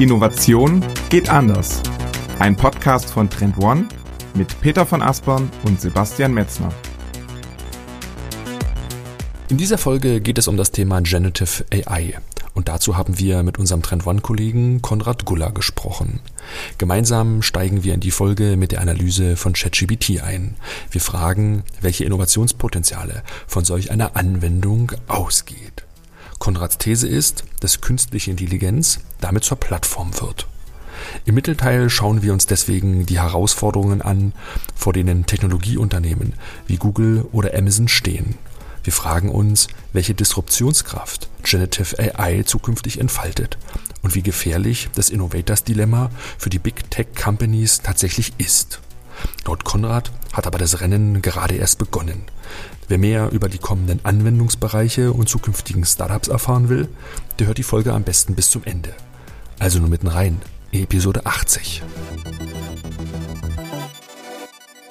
Innovation geht anders. Ein Podcast von Trend One mit Peter von Aspern und Sebastian Metzner. In dieser Folge geht es um das Thema Generative AI. Und dazu haben wir mit unserem Trend One-Kollegen Konrad Guller gesprochen. Gemeinsam steigen wir in die Folge mit der Analyse von ChatGPT ein. Wir fragen, welche Innovationspotenziale von solch einer Anwendung ausgeht. Konrads These ist, dass künstliche Intelligenz damit zur Plattform wird. Im Mittelteil schauen wir uns deswegen die Herausforderungen an, vor denen Technologieunternehmen wie Google oder Amazon stehen. Wir fragen uns, welche Disruptionskraft Generative AI zukünftig entfaltet und wie gefährlich das Innovators Dilemma für die Big Tech Companies tatsächlich ist. Laut Konrad hat aber das Rennen gerade erst begonnen. Wer mehr über die kommenden Anwendungsbereiche und zukünftigen Startups erfahren will, der hört die Folge am besten bis zum Ende. Also nur mitten rein, Episode 80.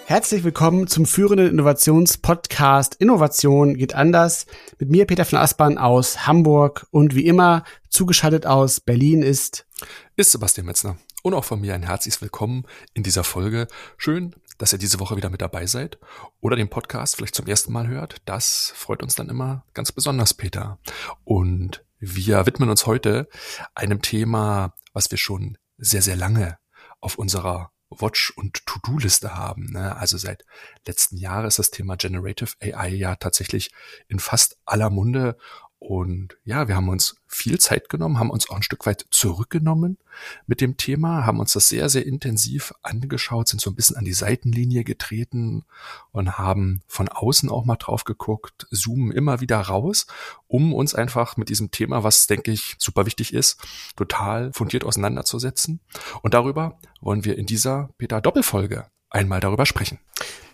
Herzlich willkommen zum führenden Innovationspodcast Innovation geht anders. Mit mir Peter von Aspern aus Hamburg und wie immer zugeschaltet aus Berlin ist ist Sebastian Metzner. Und auch von mir ein herzliches Willkommen in dieser Folge. Schön, dass ihr diese Woche wieder mit dabei seid oder den Podcast vielleicht zum ersten Mal hört. Das freut uns dann immer ganz besonders, Peter. Und wir widmen uns heute einem Thema, was wir schon sehr, sehr lange auf unserer Watch- und To-Do-Liste haben. Ne? Also seit letzten Jahr ist das Thema Generative AI ja tatsächlich in fast aller Munde. Und ja, wir haben uns viel Zeit genommen, haben uns auch ein Stück weit zurückgenommen mit dem Thema, haben uns das sehr, sehr intensiv angeschaut, sind so ein bisschen an die Seitenlinie getreten und haben von außen auch mal drauf geguckt, zoomen immer wieder raus, um uns einfach mit diesem Thema, was denke ich super wichtig ist, total fundiert auseinanderzusetzen. Und darüber wollen wir in dieser Peter Doppelfolge einmal darüber sprechen.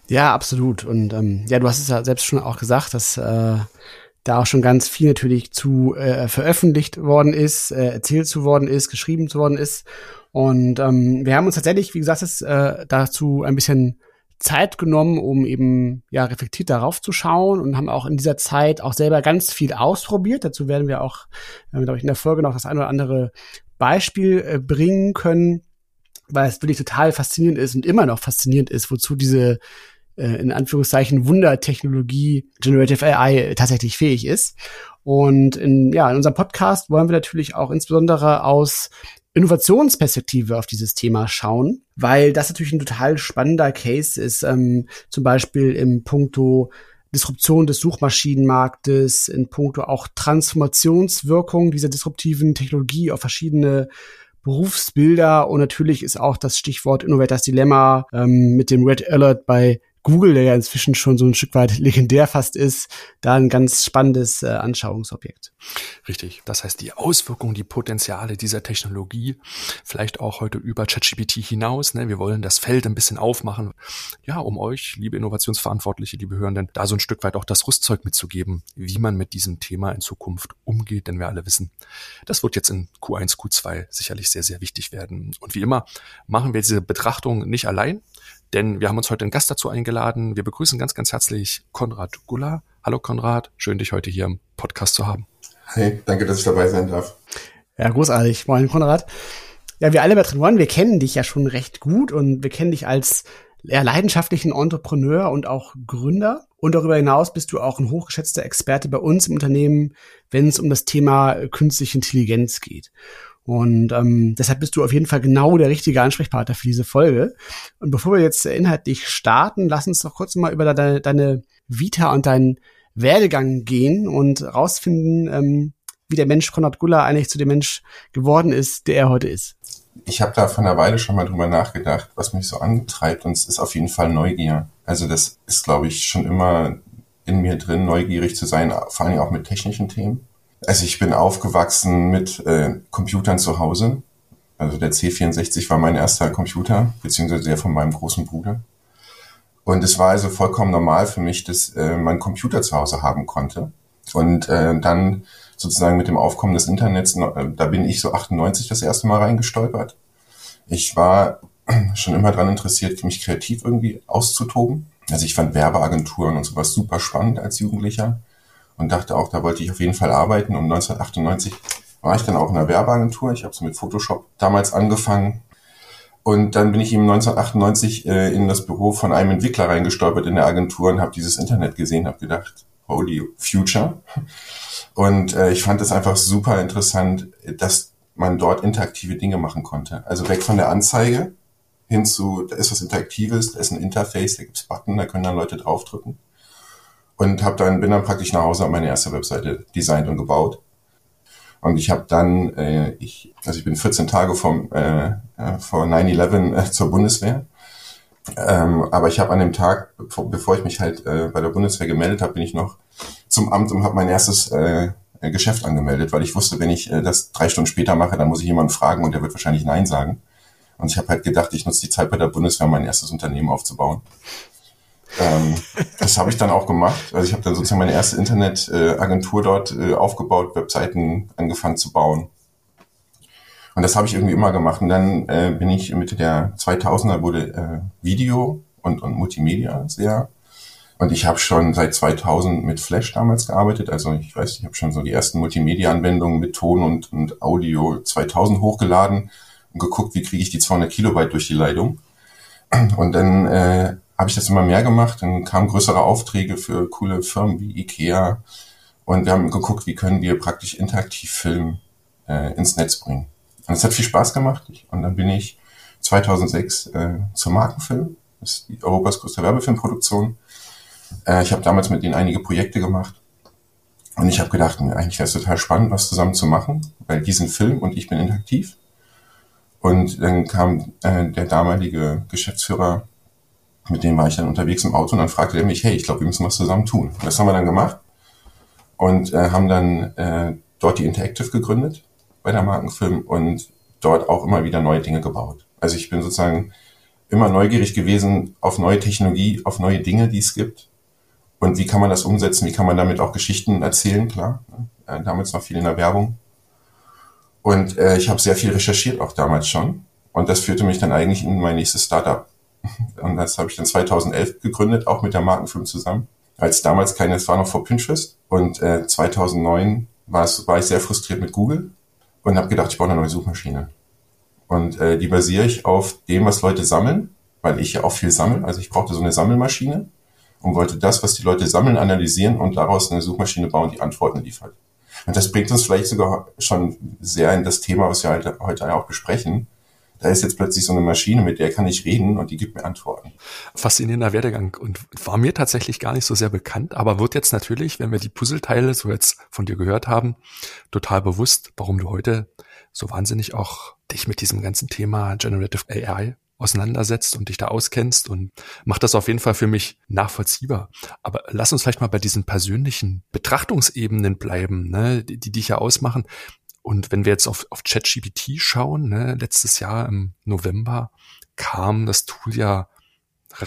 Ja, absolut. Und ähm, ja, du hast es ja selbst schon auch gesagt, dass äh, da auch schon ganz viel natürlich zu äh, veröffentlicht worden ist, äh, erzählt zu worden ist, geschrieben zu worden ist. Und ähm, wir haben uns tatsächlich, wie gesagt, ist, äh, dazu ein bisschen Zeit genommen, um eben ja reflektiert darauf zu schauen und haben auch in dieser Zeit auch selber ganz viel ausprobiert. Dazu werden wir auch, äh, glaube ich, in der Folge noch das ein oder andere Beispiel äh, bringen können, weil es wirklich total faszinierend ist und immer noch faszinierend ist, wozu diese äh, in Anführungszeichen Wundertechnologie Generative AI tatsächlich fähig ist. Und in, ja, in unserem Podcast wollen wir natürlich auch insbesondere aus Innovationsperspektive auf dieses Thema schauen, weil das natürlich ein total spannender Case ist, ähm, zum Beispiel im Punkto Disruption des Suchmaschinenmarktes, in puncto auch Transformationswirkung dieser disruptiven Technologie auf verschiedene Berufsbilder und natürlich ist auch das Stichwort Innovators Dilemma ähm, mit dem Red Alert bei Google, der ja inzwischen schon so ein Stück weit legendär fast ist, da ein ganz spannendes äh, Anschauungsobjekt. Richtig. Das heißt, die Auswirkungen, die Potenziale dieser Technologie, vielleicht auch heute über ChatGPT hinaus. Ne? Wir wollen das Feld ein bisschen aufmachen, ja, um euch, liebe Innovationsverantwortliche, liebe Hörenden, da so ein Stück weit auch das Rüstzeug mitzugeben, wie man mit diesem Thema in Zukunft umgeht. Denn wir alle wissen, das wird jetzt in Q1, Q2 sicherlich sehr, sehr wichtig werden. Und wie immer machen wir diese Betrachtung nicht allein, denn wir haben uns heute einen Gast dazu eingeladen. Wir begrüßen ganz, ganz herzlich Konrad Guller. Hallo Konrad, schön dich heute hier im Podcast zu haben. Hey, danke, dass ich dabei sein darf. Ja, großartig. Moin Konrad. Ja, wir alle bei One, wir kennen dich ja schon recht gut und wir kennen dich als ja, leidenschaftlichen Entrepreneur und auch Gründer. Und darüber hinaus bist du auch ein hochgeschätzter Experte bei uns im Unternehmen, wenn es um das Thema künstliche Intelligenz geht. Und ähm, deshalb bist du auf jeden Fall genau der richtige Ansprechpartner für diese Folge. Und bevor wir jetzt inhaltlich starten, lass uns doch kurz mal über deine, deine Vita und deinen Werdegang gehen und rausfinden, ähm, wie der Mensch Konrad Guller eigentlich zu dem Mensch geworden ist, der er heute ist. Ich habe da von einer Weile schon mal drüber nachgedacht, was mich so antreibt und es ist auf jeden Fall Neugier. Also das ist, glaube ich, schon immer in mir drin, neugierig zu sein, vor allem auch mit technischen Themen. Also ich bin aufgewachsen mit äh, Computern zu Hause. Also der C64 war mein erster Computer, beziehungsweise der von meinem großen Bruder. Und es war also vollkommen normal für mich, dass äh, man Computer zu Hause haben konnte. Und äh, dann sozusagen mit dem Aufkommen des Internets, äh, da bin ich so 98 das erste Mal reingestolpert. Ich war schon immer daran interessiert, mich kreativ irgendwie auszutoben. Also ich fand Werbeagenturen und sowas super spannend als Jugendlicher und dachte auch, da wollte ich auf jeden Fall arbeiten. Und 1998 war ich dann auch in der Werbeagentur. Ich habe so mit Photoshop damals angefangen. Und dann bin ich ihm 1998 äh, in das Büro von einem Entwickler reingestolpert in der Agentur und habe dieses Internet gesehen, habe gedacht, holy future. Und äh, ich fand es einfach super interessant, dass man dort interaktive Dinge machen konnte. Also weg von der Anzeige hin zu, da ist was Interaktives, da ist ein Interface, da gibt's Button, da können dann Leute draufdrücken. Und hab dann, bin dann praktisch nach Hause und meine erste Webseite designt und gebaut. Und ich habe dann, äh, ich, also ich bin 14 Tage vom, äh, äh vor 9-11 äh, zur Bundeswehr. Ähm, aber ich habe an dem Tag, bevor ich mich halt äh, bei der Bundeswehr gemeldet habe, bin ich noch zum Amt und habe mein erstes äh, Geschäft angemeldet, weil ich wusste, wenn ich äh, das drei Stunden später mache, dann muss ich jemanden fragen und der wird wahrscheinlich Nein sagen. Und ich habe halt gedacht, ich nutze die Zeit bei der Bundeswehr, mein erstes Unternehmen aufzubauen. Ähm, das habe ich dann auch gemacht. Also ich habe dann sozusagen meine erste Internetagentur dort äh, aufgebaut, Webseiten angefangen zu bauen. Und das habe ich irgendwie immer gemacht. Und dann äh, bin ich Mitte der 2000er wurde äh, Video und, und Multimedia sehr. Und ich habe schon seit 2000 mit Flash damals gearbeitet. Also ich weiß, ich habe schon so die ersten Multimedia-Anwendungen mit Ton und, und Audio 2000 hochgeladen und geguckt, wie kriege ich die 200 Kilobyte durch die Leitung. Und dann äh, habe ich das immer mehr gemacht. Dann kamen größere Aufträge für coole Firmen wie Ikea. Und wir haben geguckt, wie können wir praktisch interaktiv Film äh, ins Netz bringen. Und es hat viel Spaß gemacht. Und dann bin ich 2006 äh, zur Markenfilm. Das ist die Europas größte Werbefilmproduktion. Äh, ich habe damals mit denen einige Projekte gemacht. Und ich habe gedacht, eigentlich wäre es total spannend, was zusammen zu machen, weil die sind Film und ich bin interaktiv. Und dann kam äh, der damalige Geschäftsführer, mit dem war ich dann unterwegs im Auto und dann fragte er mich, hey, ich glaube, wir müssen was zusammen tun. Und das haben wir dann gemacht und äh, haben dann äh, dort die Interactive gegründet bei der Markenfilm und dort auch immer wieder neue Dinge gebaut. Also ich bin sozusagen immer neugierig gewesen auf neue Technologie, auf neue Dinge, die es gibt. Und wie kann man das umsetzen? Wie kann man damit auch Geschichten erzählen? Klar, ne? äh, damals noch viel in der Werbung. Und äh, ich habe sehr viel recherchiert, auch damals schon. Und das führte mich dann eigentlich in mein nächstes Startup. Und das habe ich dann 2011 gegründet, auch mit der Markenfilm zusammen. Als damals keine, es war noch vor Pinterest. Und äh, 2009 war, es, war ich sehr frustriert mit Google und habe gedacht, ich brauche eine neue Suchmaschine. Und äh, die basiere ich auf dem, was Leute sammeln, weil ich ja auch viel sammle. Also ich brauchte so eine Sammelmaschine und wollte das, was die Leute sammeln, analysieren und daraus eine Suchmaschine bauen, die Antworten liefert. Und das bringt uns vielleicht sogar schon sehr in das Thema, was wir heute, heute auch besprechen. Da ist jetzt plötzlich so eine Maschine, mit der kann ich reden und die gibt mir Antworten. Faszinierender Werdegang und war mir tatsächlich gar nicht so sehr bekannt, aber wird jetzt natürlich, wenn wir die Puzzleteile so jetzt von dir gehört haben, total bewusst, warum du heute so wahnsinnig auch dich mit diesem ganzen Thema Generative AI auseinandersetzt und dich da auskennst und macht das auf jeden Fall für mich nachvollziehbar. Aber lass uns vielleicht mal bei diesen persönlichen Betrachtungsebenen bleiben, ne, die, die dich ja ausmachen. Und wenn wir jetzt auf, auf ChatGPT schauen, ne, letztes Jahr im November kam das Tool ja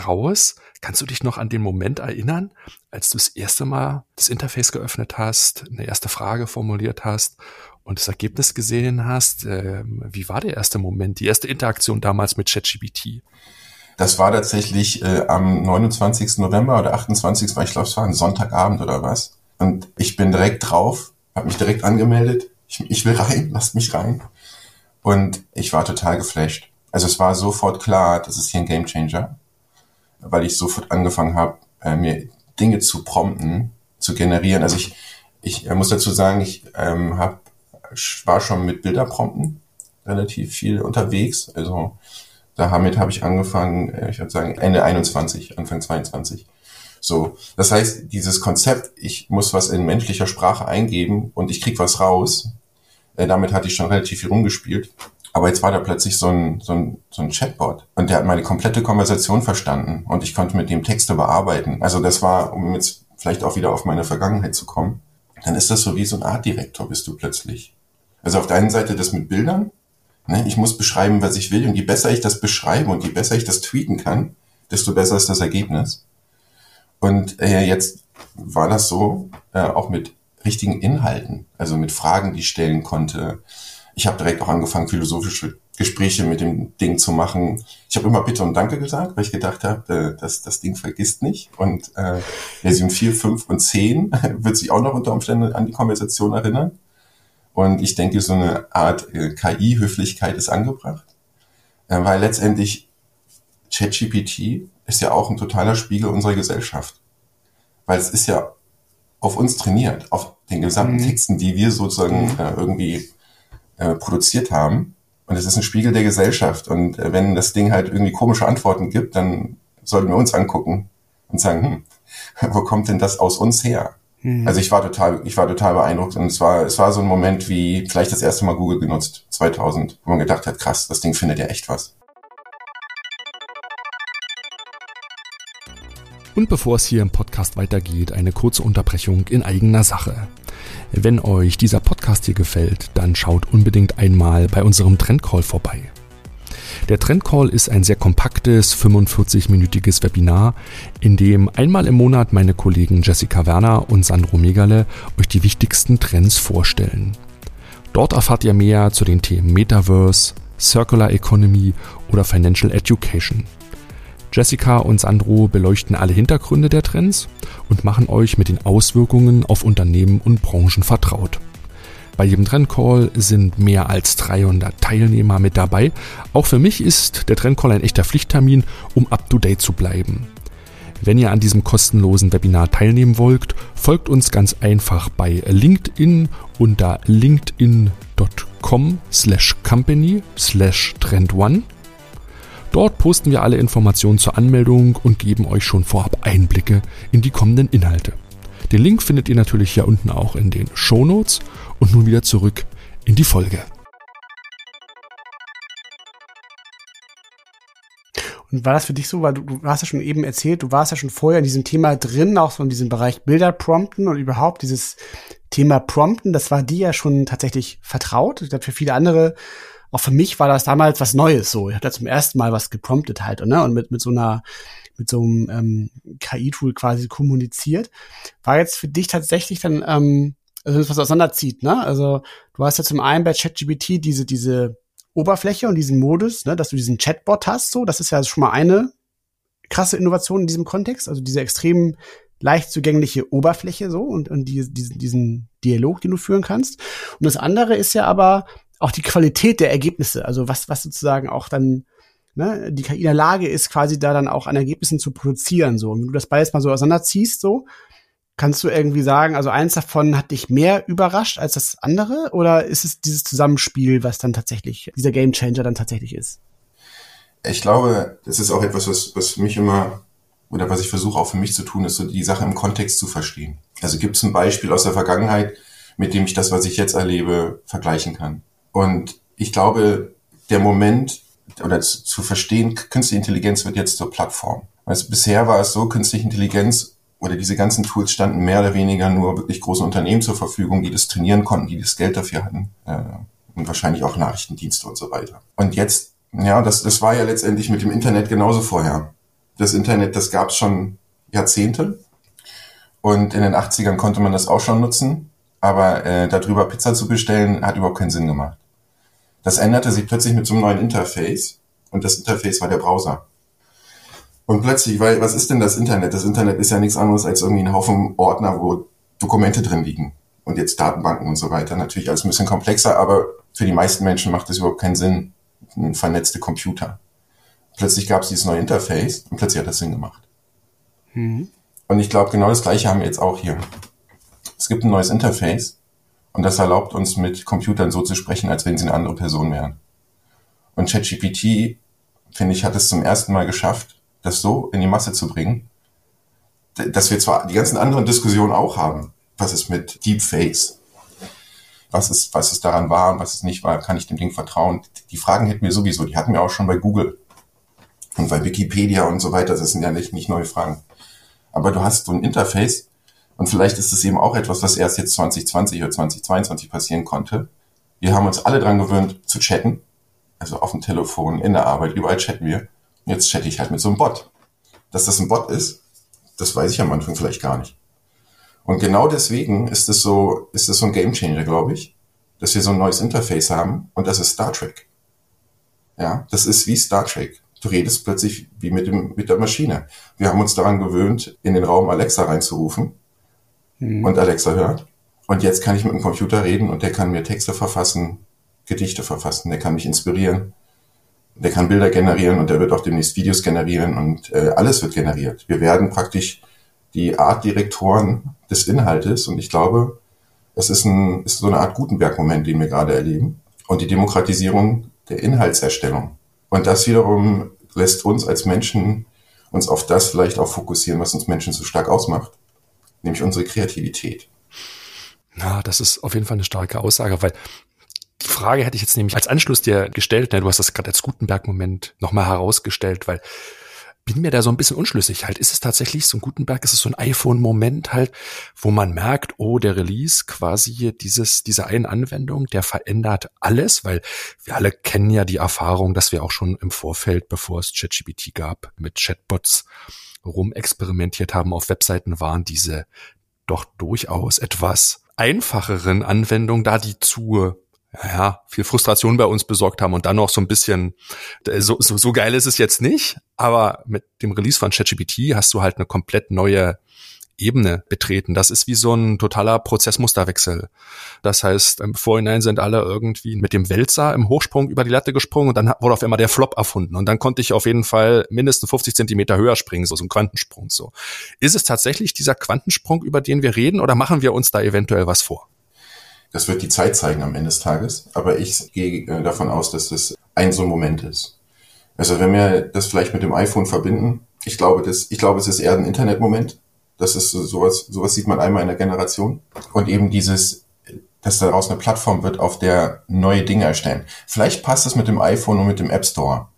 raus. Kannst du dich noch an den Moment erinnern, als du das erste Mal das Interface geöffnet hast, eine erste Frage formuliert hast und das Ergebnis gesehen hast, äh, wie war der erste Moment, die erste Interaktion damals mit ChatGPT? Das war tatsächlich äh, am 29. November oder 28. Weil ich glaube, es war ein Sonntagabend oder was. Und ich bin direkt drauf, habe mich direkt angemeldet. Ich, ich will rein, lasst mich rein. Und ich war total geflasht. Also es war sofort klar, das ist hier ein Gamechanger, weil ich sofort angefangen habe, äh, mir Dinge zu prompten, zu generieren. Also ich, ich äh, muss dazu sagen, ich ähm, habe war schon mit Bilderprompten relativ viel unterwegs. Also damit habe ich angefangen, äh, ich würde sagen Ende 21, Anfang 22. So, das heißt, dieses Konzept, ich muss was in menschlicher Sprache eingeben und ich krieg was raus, äh, damit hatte ich schon relativ viel rumgespielt. Aber jetzt war da plötzlich so ein, so, ein, so ein Chatbot und der hat meine komplette Konversation verstanden und ich konnte mit dem Texte bearbeiten. Also das war, um jetzt vielleicht auch wieder auf meine Vergangenheit zu kommen, dann ist das so wie so ein Artdirektor bist du plötzlich. Also auf der einen Seite das mit Bildern. Ne? Ich muss beschreiben, was ich will. Und je besser ich das beschreibe und je besser ich das tweeten kann, desto besser ist das Ergebnis. Und äh, jetzt war das so, äh, auch mit richtigen Inhalten, also mit Fragen, die ich stellen konnte. Ich habe direkt auch angefangen, philosophische Gespräche mit dem Ding zu machen. Ich habe immer Bitte und Danke gesagt, weil ich gedacht habe, äh, dass das Ding vergisst nicht. Und äh, Version 4, 5 und 10 wird sich auch noch unter Umständen an die Konversation erinnern. Und ich denke, so eine Art äh, KI-Höflichkeit ist angebracht, äh, weil letztendlich ChatGPT ist ja auch ein totaler Spiegel unserer Gesellschaft. Weil es ist ja auf uns trainiert, auf den gesamten mhm. Texten, die wir sozusagen mhm. äh, irgendwie äh, produziert haben. Und es ist ein Spiegel der Gesellschaft. Und äh, wenn das Ding halt irgendwie komische Antworten gibt, dann sollten wir uns angucken und sagen, hm, wo kommt denn das aus uns her? Mhm. Also ich war total, ich war total beeindruckt und es war, es war so ein Moment wie vielleicht das erste Mal Google genutzt, 2000, wo man gedacht hat, krass, das Ding findet ja echt was. Und bevor es hier im Podcast weitergeht, eine kurze Unterbrechung in eigener Sache. Wenn euch dieser Podcast hier gefällt, dann schaut unbedingt einmal bei unserem Trendcall vorbei. Der Trendcall ist ein sehr kompaktes 45-minütiges Webinar, in dem einmal im Monat meine Kollegen Jessica Werner und Sandro Megale euch die wichtigsten Trends vorstellen. Dort erfahrt ihr mehr zu den Themen Metaverse, Circular Economy oder Financial Education. Jessica und Sandro beleuchten alle Hintergründe der Trends und machen euch mit den Auswirkungen auf Unternehmen und Branchen vertraut. Bei jedem Trendcall sind mehr als 300 Teilnehmer mit dabei. Auch für mich ist der Trendcall ein echter Pflichttermin, um up-to-date zu bleiben. Wenn ihr an diesem kostenlosen Webinar teilnehmen wollt, folgt uns ganz einfach bei LinkedIn unter linkedin.com slash company slash trendone Dort posten wir alle Informationen zur Anmeldung und geben euch schon vorab Einblicke in die kommenden Inhalte. Den Link findet ihr natürlich hier unten auch in den Show Notes und nun wieder zurück in die Folge. Und war das für dich so, weil du, du hast ja schon eben erzählt, du warst ja schon vorher in diesem Thema drin, auch so in diesem Bereich Bilder prompten und überhaupt dieses Thema Prompten, das war dir ja schon tatsächlich vertraut. Ich glaube, für viele andere auch für mich war das damals was Neues so. Ich da zum ersten Mal was gepromptet halt, ne? Und mit, mit so einer, mit so einem ähm, KI-Tool quasi kommuniziert. War jetzt für dich tatsächlich dann, ähm, also was auseinanderzieht, ne? Also du hast ja zum einen bei ChatGPT diese, diese Oberfläche und diesen Modus, ne, dass du diesen Chatbot hast, so, das ist ja schon mal eine krasse Innovation in diesem Kontext, also diese extrem leicht zugängliche Oberfläche so und, und die, diesen, diesen Dialog, den du führen kannst. Und das andere ist ja aber, auch die Qualität der Ergebnisse, also was, was sozusagen auch dann ne, die KI in der Lage ist, quasi da dann auch an Ergebnissen zu produzieren. So. Und wenn du das beides mal so auseinanderziehst, so, kannst du irgendwie sagen, also eins davon hat dich mehr überrascht als das andere? Oder ist es dieses Zusammenspiel, was dann tatsächlich, dieser Gamechanger dann tatsächlich ist? Ich glaube, das ist auch etwas, was, was mich immer, oder was ich versuche auch für mich zu tun, ist so die Sache im Kontext zu verstehen. Also gibt es ein Beispiel aus der Vergangenheit, mit dem ich das, was ich jetzt erlebe, vergleichen kann. Und ich glaube, der Moment oder zu, zu verstehen, künstliche Intelligenz wird jetzt zur Plattform. Also bisher war es so, künstliche Intelligenz oder diese ganzen Tools standen mehr oder weniger nur wirklich großen Unternehmen zur Verfügung, die das trainieren konnten, die das Geld dafür hatten äh, und wahrscheinlich auch Nachrichtendienste und so weiter. Und jetzt, ja, das, das war ja letztendlich mit dem Internet genauso vorher. Das Internet, das gab es schon Jahrzehnte und in den 80ern konnte man das auch schon nutzen, aber äh, darüber Pizza zu bestellen, hat überhaupt keinen Sinn gemacht. Das änderte sich plötzlich mit so einem neuen Interface und das Interface war der Browser. Und plötzlich, weil was ist denn das Internet? Das Internet ist ja nichts anderes als irgendwie ein Haufen Ordner, wo Dokumente drin liegen und jetzt Datenbanken und so weiter. Natürlich alles ein bisschen komplexer, aber für die meisten Menschen macht es überhaupt keinen Sinn, ein vernetzte Computer. Plötzlich gab es dieses neue Interface und plötzlich hat das Sinn gemacht. Mhm. Und ich glaube, genau das Gleiche haben wir jetzt auch hier. Es gibt ein neues Interface und das erlaubt uns mit Computern so zu sprechen, als wenn sie eine andere Person wären. Und ChatGPT, finde ich, hat es zum ersten Mal geschafft, das so in die Masse zu bringen, dass wir zwar die ganzen anderen Diskussionen auch haben. Was ist mit Deepfakes? Was ist, was ist daran wahr und was es nicht war? Kann ich dem Ding vertrauen? Die Fragen hätten wir sowieso, die hatten wir auch schon bei Google und bei Wikipedia und so weiter. Das sind ja nicht, nicht neue Fragen. Aber du hast so ein Interface, und vielleicht ist es eben auch etwas, was erst jetzt 2020 oder 2022 passieren konnte. Wir haben uns alle dran gewöhnt zu chatten. Also auf dem Telefon, in der Arbeit, überall chatten wir. Jetzt chatte ich halt mit so einem Bot. Dass das ein Bot ist, das weiß ich am Anfang vielleicht gar nicht. Und genau deswegen ist es so, ist es so ein Gamechanger, glaube ich, dass wir so ein neues Interface haben und das ist Star Trek. Ja, das ist wie Star Trek. Du redest plötzlich wie mit dem, mit der Maschine. Wir haben uns daran gewöhnt, in den Raum Alexa reinzurufen mhm. und Alexa hört. Und jetzt kann ich mit dem Computer reden und der kann mir Texte verfassen, Gedichte verfassen, der kann mich inspirieren, der kann Bilder generieren und der wird auch demnächst Videos generieren und äh, alles wird generiert. Wir werden praktisch die Art Direktoren des Inhaltes und ich glaube, es ist, ein, ist so eine Art Gutenberg-Moment, den wir gerade erleben und die Demokratisierung der Inhaltserstellung. Und das wiederum lässt uns als Menschen uns auf das vielleicht auch fokussieren, was uns Menschen so stark ausmacht, nämlich unsere Kreativität. Ja, das ist auf jeden Fall eine starke Aussage, weil die Frage hätte ich jetzt nämlich als Anschluss dir gestellt, du hast das gerade als Gutenberg-Moment nochmal herausgestellt, weil bin mir da so ein bisschen unschlüssig. Halt, ist es tatsächlich so ein Gutenberg, ist es so ein iPhone-Moment halt, wo man merkt, oh, der Release quasi dieses, diese eine Anwendung, der verändert alles, weil wir alle kennen ja die Erfahrung, dass wir auch schon im Vorfeld, bevor es ChatGPT gab, mit Chatbots rumexperimentiert haben auf Webseiten, waren diese doch durchaus etwas einfacheren Anwendungen da, die zu ja, viel Frustration bei uns besorgt haben und dann noch so ein bisschen, äh, so, so, so geil ist es jetzt nicht, aber mit dem Release von ChatGPT hast du halt eine komplett neue Ebene betreten. Das ist wie so ein totaler Prozessmusterwechsel. Das heißt, im Vorhinein sind alle irgendwie mit dem Wälzer im Hochsprung über die Latte gesprungen und dann wurde auf einmal der Flop erfunden. Und dann konnte ich auf jeden Fall mindestens 50 Zentimeter höher springen, so, so ein Quantensprung so. Ist es tatsächlich dieser Quantensprung, über den wir reden, oder machen wir uns da eventuell was vor? Das wird die Zeit zeigen am Ende des Tages. Aber ich gehe äh, davon aus, dass das ein so ein Moment ist. Also wenn wir das vielleicht mit dem iPhone verbinden, ich glaube, das, ich glaube, es ist eher ein Internetmoment. Das ist so, sowas, sowas sieht man einmal in der Generation. Und eben dieses, dass daraus eine Plattform wird, auf der neue Dinge erstellen. Vielleicht passt es mit dem iPhone und mit dem App Store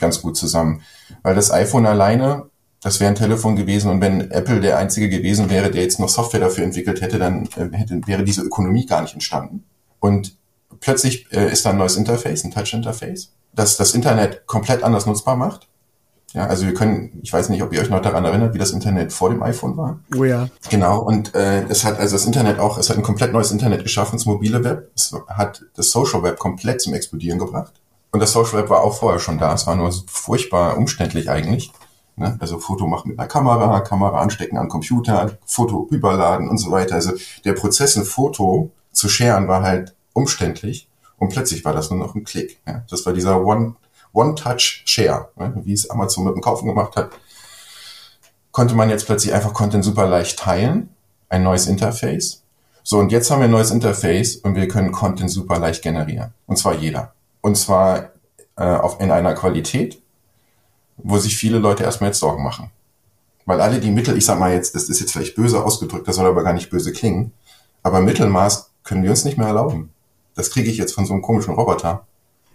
ganz gut zusammen. Weil das iPhone alleine das wäre ein Telefon gewesen und wenn Apple der einzige gewesen wäre, der jetzt noch Software dafür entwickelt hätte, dann äh, hätte, wäre diese Ökonomie gar nicht entstanden. Und plötzlich äh, ist da ein neues Interface, ein Touch-Interface, das das Internet komplett anders nutzbar macht. Ja, also wir können, ich weiß nicht, ob ihr euch noch daran erinnert, wie das Internet vor dem iPhone war. Oh ja. Genau, und äh, es hat also das Internet auch, es hat ein komplett neues Internet geschaffen, das mobile Web. Es hat das Social Web komplett zum Explodieren gebracht. Und das Social Web war auch vorher schon da. Es war nur furchtbar umständlich eigentlich. Ne? Also Foto machen mit einer Kamera, Kamera anstecken am Computer, Foto rüberladen und so weiter. Also der Prozess, ein Foto zu scheren, war halt umständlich und plötzlich war das nur noch ein Klick. Ja? Das war dieser One, One-Touch-Share, ne? wie es Amazon mit dem Kaufen gemacht hat. Konnte man jetzt plötzlich einfach Content super leicht teilen, ein neues Interface. So, und jetzt haben wir ein neues Interface und wir können Content super leicht generieren. Und zwar jeder. Und zwar äh, auf, in einer Qualität, wo sich viele Leute erstmal jetzt Sorgen machen. Weil alle die Mittel, ich sag mal jetzt, das ist jetzt vielleicht böse ausgedrückt, das soll aber gar nicht böse klingen, aber Mittelmaß können wir uns nicht mehr erlauben. Das kriege ich jetzt von so einem komischen Roboter.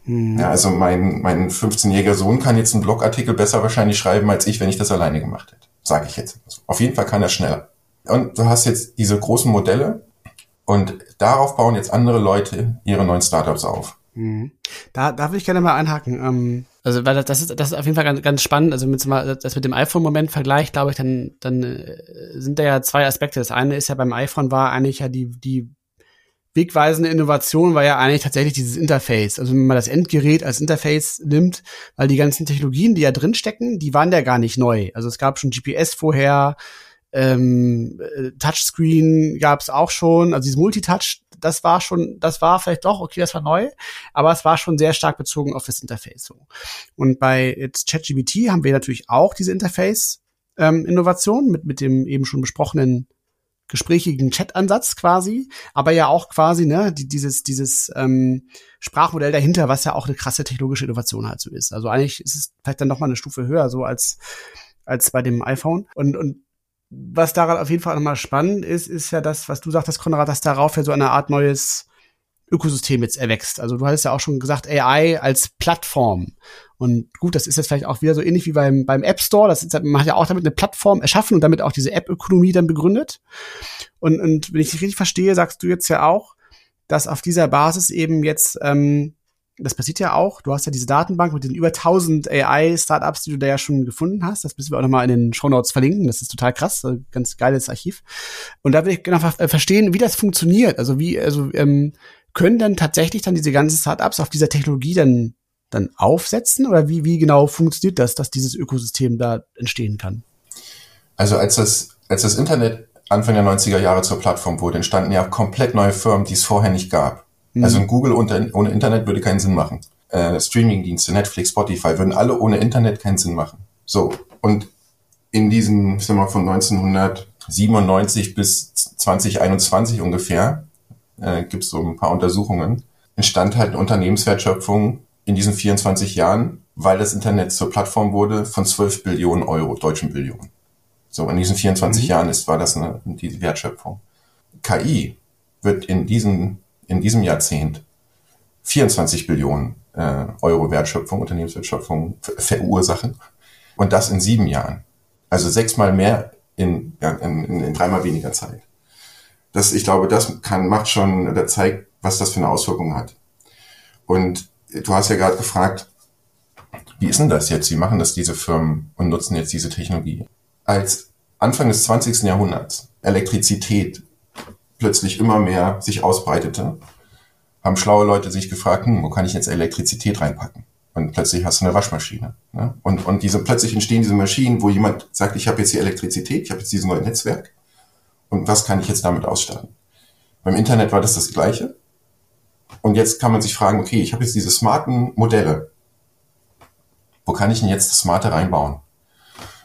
Ja, also mein, mein 15-jähriger Sohn kann jetzt einen Blogartikel besser wahrscheinlich schreiben als ich, wenn ich das alleine gemacht hätte. Sage ich jetzt. Auf jeden Fall kann er schneller. Und du hast jetzt diese großen Modelle und darauf bauen jetzt andere Leute ihre neuen Startups auf. Mhm. Da, da würde ich gerne mal einhaken. Ähm, also, weil das, das, ist, das ist auf jeden Fall ganz, ganz spannend. Also, wenn man das mit dem iPhone-Moment vergleicht, glaube ich, dann, dann äh, sind da ja zwei Aspekte. Das eine ist ja beim iPhone war eigentlich ja die, die wegweisende Innovation war ja eigentlich tatsächlich dieses Interface. Also wenn man das Endgerät als Interface nimmt, weil die ganzen Technologien, die ja drinstecken, die waren ja gar nicht neu. Also es gab schon GPS vorher, ähm, äh, Touchscreen gab es auch schon, also dieses Multitouch, das war schon, das war vielleicht doch, okay, das war neu, aber es war schon sehr stark bezogen auf das Interface so. Und bei jetzt ChatGPT haben wir natürlich auch diese Interface-Innovation ähm, mit, mit dem eben schon besprochenen gesprächigen Chat-Ansatz quasi, aber ja auch quasi, ne, die, dieses, dieses ähm, Sprachmodell dahinter, was ja auch eine krasse technologische Innovation halt so ist. Also eigentlich ist es vielleicht dann noch mal eine Stufe höher, so als, als bei dem iPhone. Und, und was daran auf jeden Fall nochmal spannend ist, ist ja das, was du sagtest, Konrad, dass darauf ja so eine Art neues Ökosystem jetzt erwächst. Also du hattest ja auch schon gesagt, AI als Plattform. Und gut, das ist jetzt vielleicht auch wieder so ähnlich wie beim, beim App Store. Das ist, man hat ja auch damit eine Plattform erschaffen und damit auch diese App-Ökonomie dann begründet. Und, und wenn ich dich richtig verstehe, sagst du jetzt ja auch, dass auf dieser Basis eben jetzt ähm, das passiert ja auch. Du hast ja diese Datenbank mit den über 1000 AI-Startups, die du da ja schon gefunden hast. Das müssen wir auch nochmal in den Show Notes verlinken. Das ist total krass, ganz geiles Archiv. Und da will ich genau verstehen, wie das funktioniert. Also wie, also ähm, können dann tatsächlich dann diese ganzen Startups auf dieser Technologie dann dann aufsetzen oder wie wie genau funktioniert das, dass dieses Ökosystem da entstehen kann? Also als das als das Internet Anfang der 90er Jahre zur Plattform wurde, entstanden ja komplett neue Firmen, die es vorher nicht gab. Mhm. Also ein Google ohne Internet würde keinen Sinn machen. Äh, Streamingdienste, Netflix, Spotify würden alle ohne Internet keinen Sinn machen. So, und in diesen, sagen wir mal, von 1997 bis 2021 ungefähr, äh, gibt es so ein paar Untersuchungen, entstand halt eine Unternehmenswertschöpfung in diesen 24 Jahren, weil das Internet zur Plattform wurde, von 12 Billionen Euro, deutschen Billionen. So, in diesen 24 mhm. Jahren ist, war das eine, die Wertschöpfung. KI wird in diesem, in diesem Jahrzehnt 24 Billionen äh, Euro Wertschöpfung, Unternehmenswertschöpfung verursachen. Und das in sieben Jahren. Also sechsmal mehr in, in, in, in dreimal weniger Zeit. Das, ich glaube, das kann, macht schon, da zeigt, was das für eine Auswirkung hat. Und du hast ja gerade gefragt, wie ist denn das jetzt? Wie machen das diese Firmen und nutzen jetzt diese Technologie? Als Anfang des 20. Jahrhunderts Elektrizität plötzlich immer mehr sich ausbreitete, haben schlaue Leute sich gefragt, hm, wo kann ich jetzt Elektrizität reinpacken? Und plötzlich hast du eine Waschmaschine. Ne? Und, und diese, plötzlich entstehen diese Maschinen, wo jemand sagt, ich habe jetzt hier Elektrizität, ich habe jetzt dieses neue Netzwerk. Und was kann ich jetzt damit ausstatten? Beim Internet war das das Gleiche. Und jetzt kann man sich fragen, okay, ich habe jetzt diese smarten Modelle. Wo kann ich denn jetzt das Smarte reinbauen?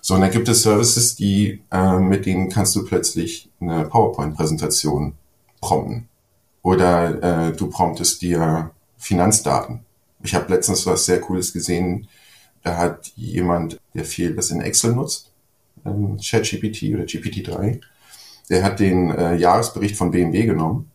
So, und dann gibt es Services, die, äh, mit denen kannst du plötzlich eine PowerPoint-Präsentation prompten. Oder äh, du promptest dir Finanzdaten. Ich habe letztens was sehr Cooles gesehen. Da hat jemand, der viel das in Excel nutzt, ähm, ChatGPT oder GPT-3, der hat den äh, Jahresbericht von BMW genommen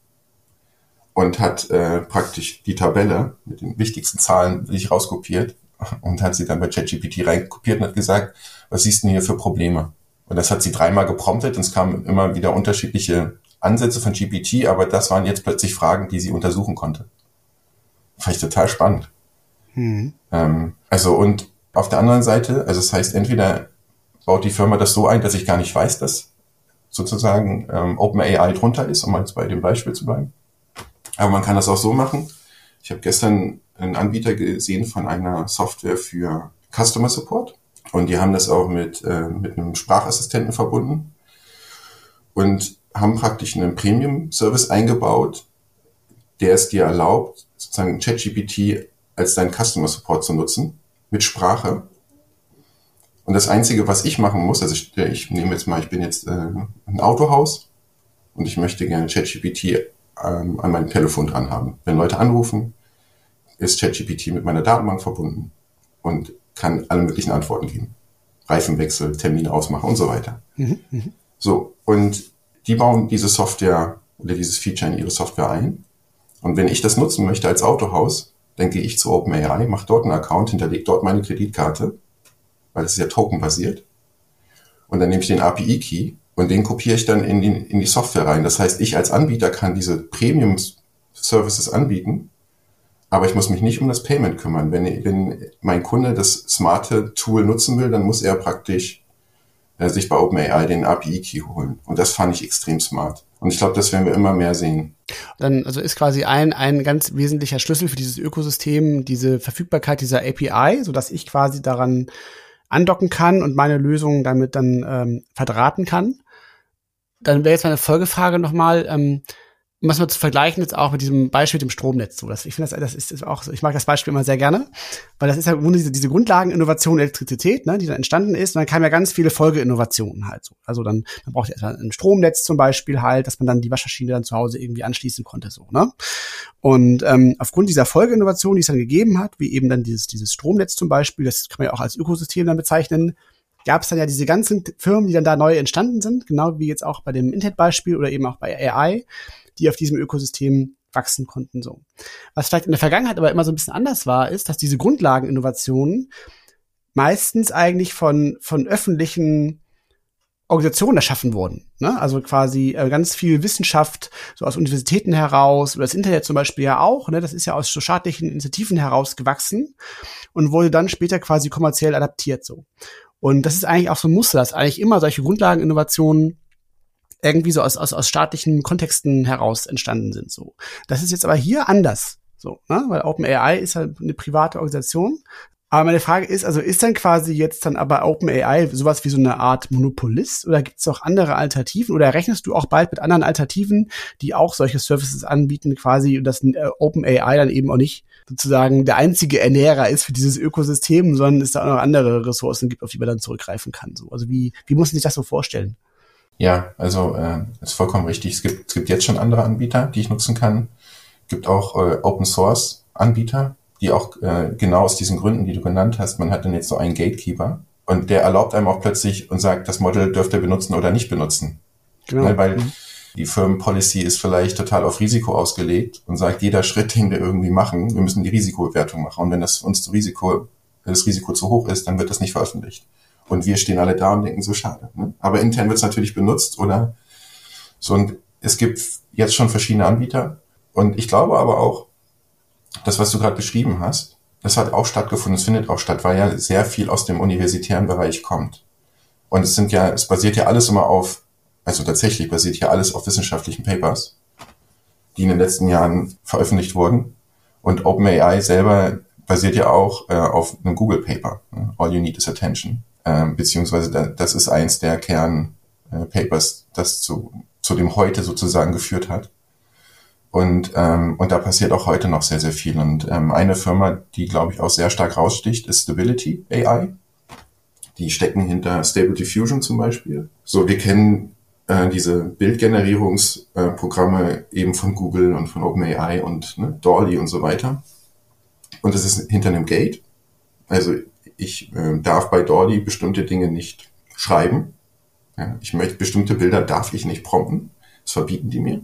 und hat äh, praktisch die Tabelle mit den wichtigsten Zahlen sich rauskopiert und hat sie dann bei ChatGPT reinkopiert und hat gesagt, was siehst du denn hier für Probleme? Und das hat sie dreimal gepromptet und es kamen immer wieder unterschiedliche Ansätze von GPT, aber das waren jetzt plötzlich Fragen, die sie untersuchen konnte. Fand ich total spannend. Mhm. Ähm, also und auf der anderen Seite, also das heißt, entweder baut die Firma das so ein, dass ich gar nicht weiß, dass sozusagen ähm, OpenAI drunter ist, um jetzt bei dem Beispiel zu bleiben. Aber man kann das auch so machen. Ich habe gestern einen Anbieter gesehen von einer Software für Customer Support und die haben das auch mit, äh, mit einem Sprachassistenten verbunden und haben praktisch einen Premium-Service eingebaut, der es dir erlaubt, sozusagen ChatGPT als dein Customer Support zu nutzen, mit Sprache. Und das Einzige, was ich machen muss, also ich, ich nehme jetzt mal, ich bin jetzt äh, ein Autohaus und ich möchte gerne ChatGPT ähm, an meinem Telefon dran haben. Wenn Leute anrufen, ist ChatGPT mit meiner Datenbank verbunden und kann alle möglichen Antworten geben. Reifenwechsel, Termine ausmachen und so weiter. Mhm, mh. So, und die bauen diese Software oder dieses Feature in ihre Software ein. Und wenn ich das nutzen möchte als Autohaus, dann gehe ich zu OpenAI, mache dort einen Account, hinterlege dort meine Kreditkarte, weil es ist ja tokenbasiert. Und dann nehme ich den API-Key und den kopiere ich dann in die, in die Software rein. Das heißt, ich als Anbieter kann diese Premium-Services anbieten, aber ich muss mich nicht um das Payment kümmern. Wenn, wenn mein Kunde das smarte Tool nutzen will, dann muss er praktisch äh, sich bei OpenAI den API-Key holen. Und das fand ich extrem smart. Und ich glaube, das werden wir immer mehr sehen. Dann also ist quasi ein, ein ganz wesentlicher Schlüssel für dieses Ökosystem diese Verfügbarkeit dieser API, so dass ich quasi daran andocken kann und meine Lösung damit dann ähm, verdrahten kann. Dann wäre jetzt meine Folgefrage nochmal, ähm, um das mal zu vergleichen jetzt auch mit diesem Beispiel mit dem Stromnetz. So, das, ich finde, das, das ist, auch so. Ich mag das Beispiel immer sehr gerne, weil das ist ja halt diese, diese Grundlageninnovation Elektrizität, ne, die dann entstanden ist. Und dann kamen ja ganz viele Folgeinnovationen halt so. Also dann, dann braucht ihr ein Stromnetz zum Beispiel halt, dass man dann die Waschmaschine dann zu Hause irgendwie anschließen konnte, so, ne? Und ähm, aufgrund dieser Folgeinnovation, die es dann gegeben hat, wie eben dann dieses, dieses Stromnetz zum Beispiel, das kann man ja auch als Ökosystem dann bezeichnen, gab es dann ja diese ganzen Firmen, die dann da neu entstanden sind, genau wie jetzt auch bei dem Internet-Beispiel oder eben auch bei AI, die auf diesem Ökosystem wachsen konnten. So. Was vielleicht in der Vergangenheit aber immer so ein bisschen anders war, ist, dass diese Grundlageninnovationen meistens eigentlich von, von öffentlichen Organisationen erschaffen wurden. Ne? Also quasi äh, ganz viel Wissenschaft so aus Universitäten heraus oder das Internet zum Beispiel ja auch. Ne? Das ist ja aus so staatlichen Initiativen heraus gewachsen und wurde dann später quasi kommerziell adaptiert so. Und das ist eigentlich auch so ein Muster, dass eigentlich immer solche Grundlageninnovationen irgendwie so aus, aus, aus staatlichen Kontexten heraus entstanden sind. So, das ist jetzt aber hier anders. So, ne? weil OpenAI ist halt eine private Organisation. Aber meine Frage ist, also ist dann quasi jetzt dann aber OpenAI sowas wie so eine Art Monopolist oder gibt es auch andere Alternativen oder rechnest du auch bald mit anderen Alternativen, die auch solche Services anbieten quasi und dass äh, OpenAI dann eben auch nicht sozusagen der einzige Ernährer ist für dieses Ökosystem, sondern es da auch noch andere Ressourcen gibt, auf die man dann zurückgreifen kann. So, also wie, wie muss man sich das so vorstellen? Ja, also äh, ist vollkommen richtig. Es gibt, es gibt jetzt schon andere Anbieter, die ich nutzen kann. Es gibt auch äh, Open Source Anbieter, die auch äh, genau aus diesen Gründen, die du genannt hast, man hat dann jetzt so einen Gatekeeper und der erlaubt einem auch plötzlich und sagt, das Model dürft ihr benutzen oder nicht benutzen. Genau. Weil, weil mhm. die Firmenpolicy ist vielleicht total auf Risiko ausgelegt und sagt, jeder Schritt, den wir irgendwie machen, wir müssen die Risikobewertung machen. Und wenn das uns zu Risiko, das Risiko zu hoch ist, dann wird das nicht veröffentlicht. Und wir stehen alle da und denken so schade. Ne? Aber intern wird es natürlich benutzt oder so. Und es gibt jetzt schon verschiedene Anbieter. Und ich glaube aber auch, das, was du gerade beschrieben hast, das hat auch stattgefunden, es findet auch statt, weil ja sehr viel aus dem universitären Bereich kommt. Und es sind ja, es basiert ja alles immer auf, also tatsächlich basiert ja alles auf wissenschaftlichen Papers, die in den letzten Jahren veröffentlicht wurden. Und OpenAI selber basiert ja auch äh, auf einem Google Paper, ne? All You Need is Attention, äh, beziehungsweise da, das ist eins der Kernpapers, äh, das zu, zu dem heute sozusagen geführt hat. Und, ähm, und da passiert auch heute noch sehr, sehr viel. Und ähm, eine Firma, die, glaube ich, auch sehr stark raussticht, ist Stability AI. Die stecken hinter Stable Diffusion zum Beispiel. So, wir kennen äh, diese Bildgenerierungsprogramme äh, eben von Google und von OpenAI und ne, Dolly und so weiter. Und das ist hinter einem Gate. Also ich äh, darf bei Dolly bestimmte Dinge nicht schreiben. Ja, ich möchte bestimmte Bilder darf ich nicht prompten. Das verbieten die mir.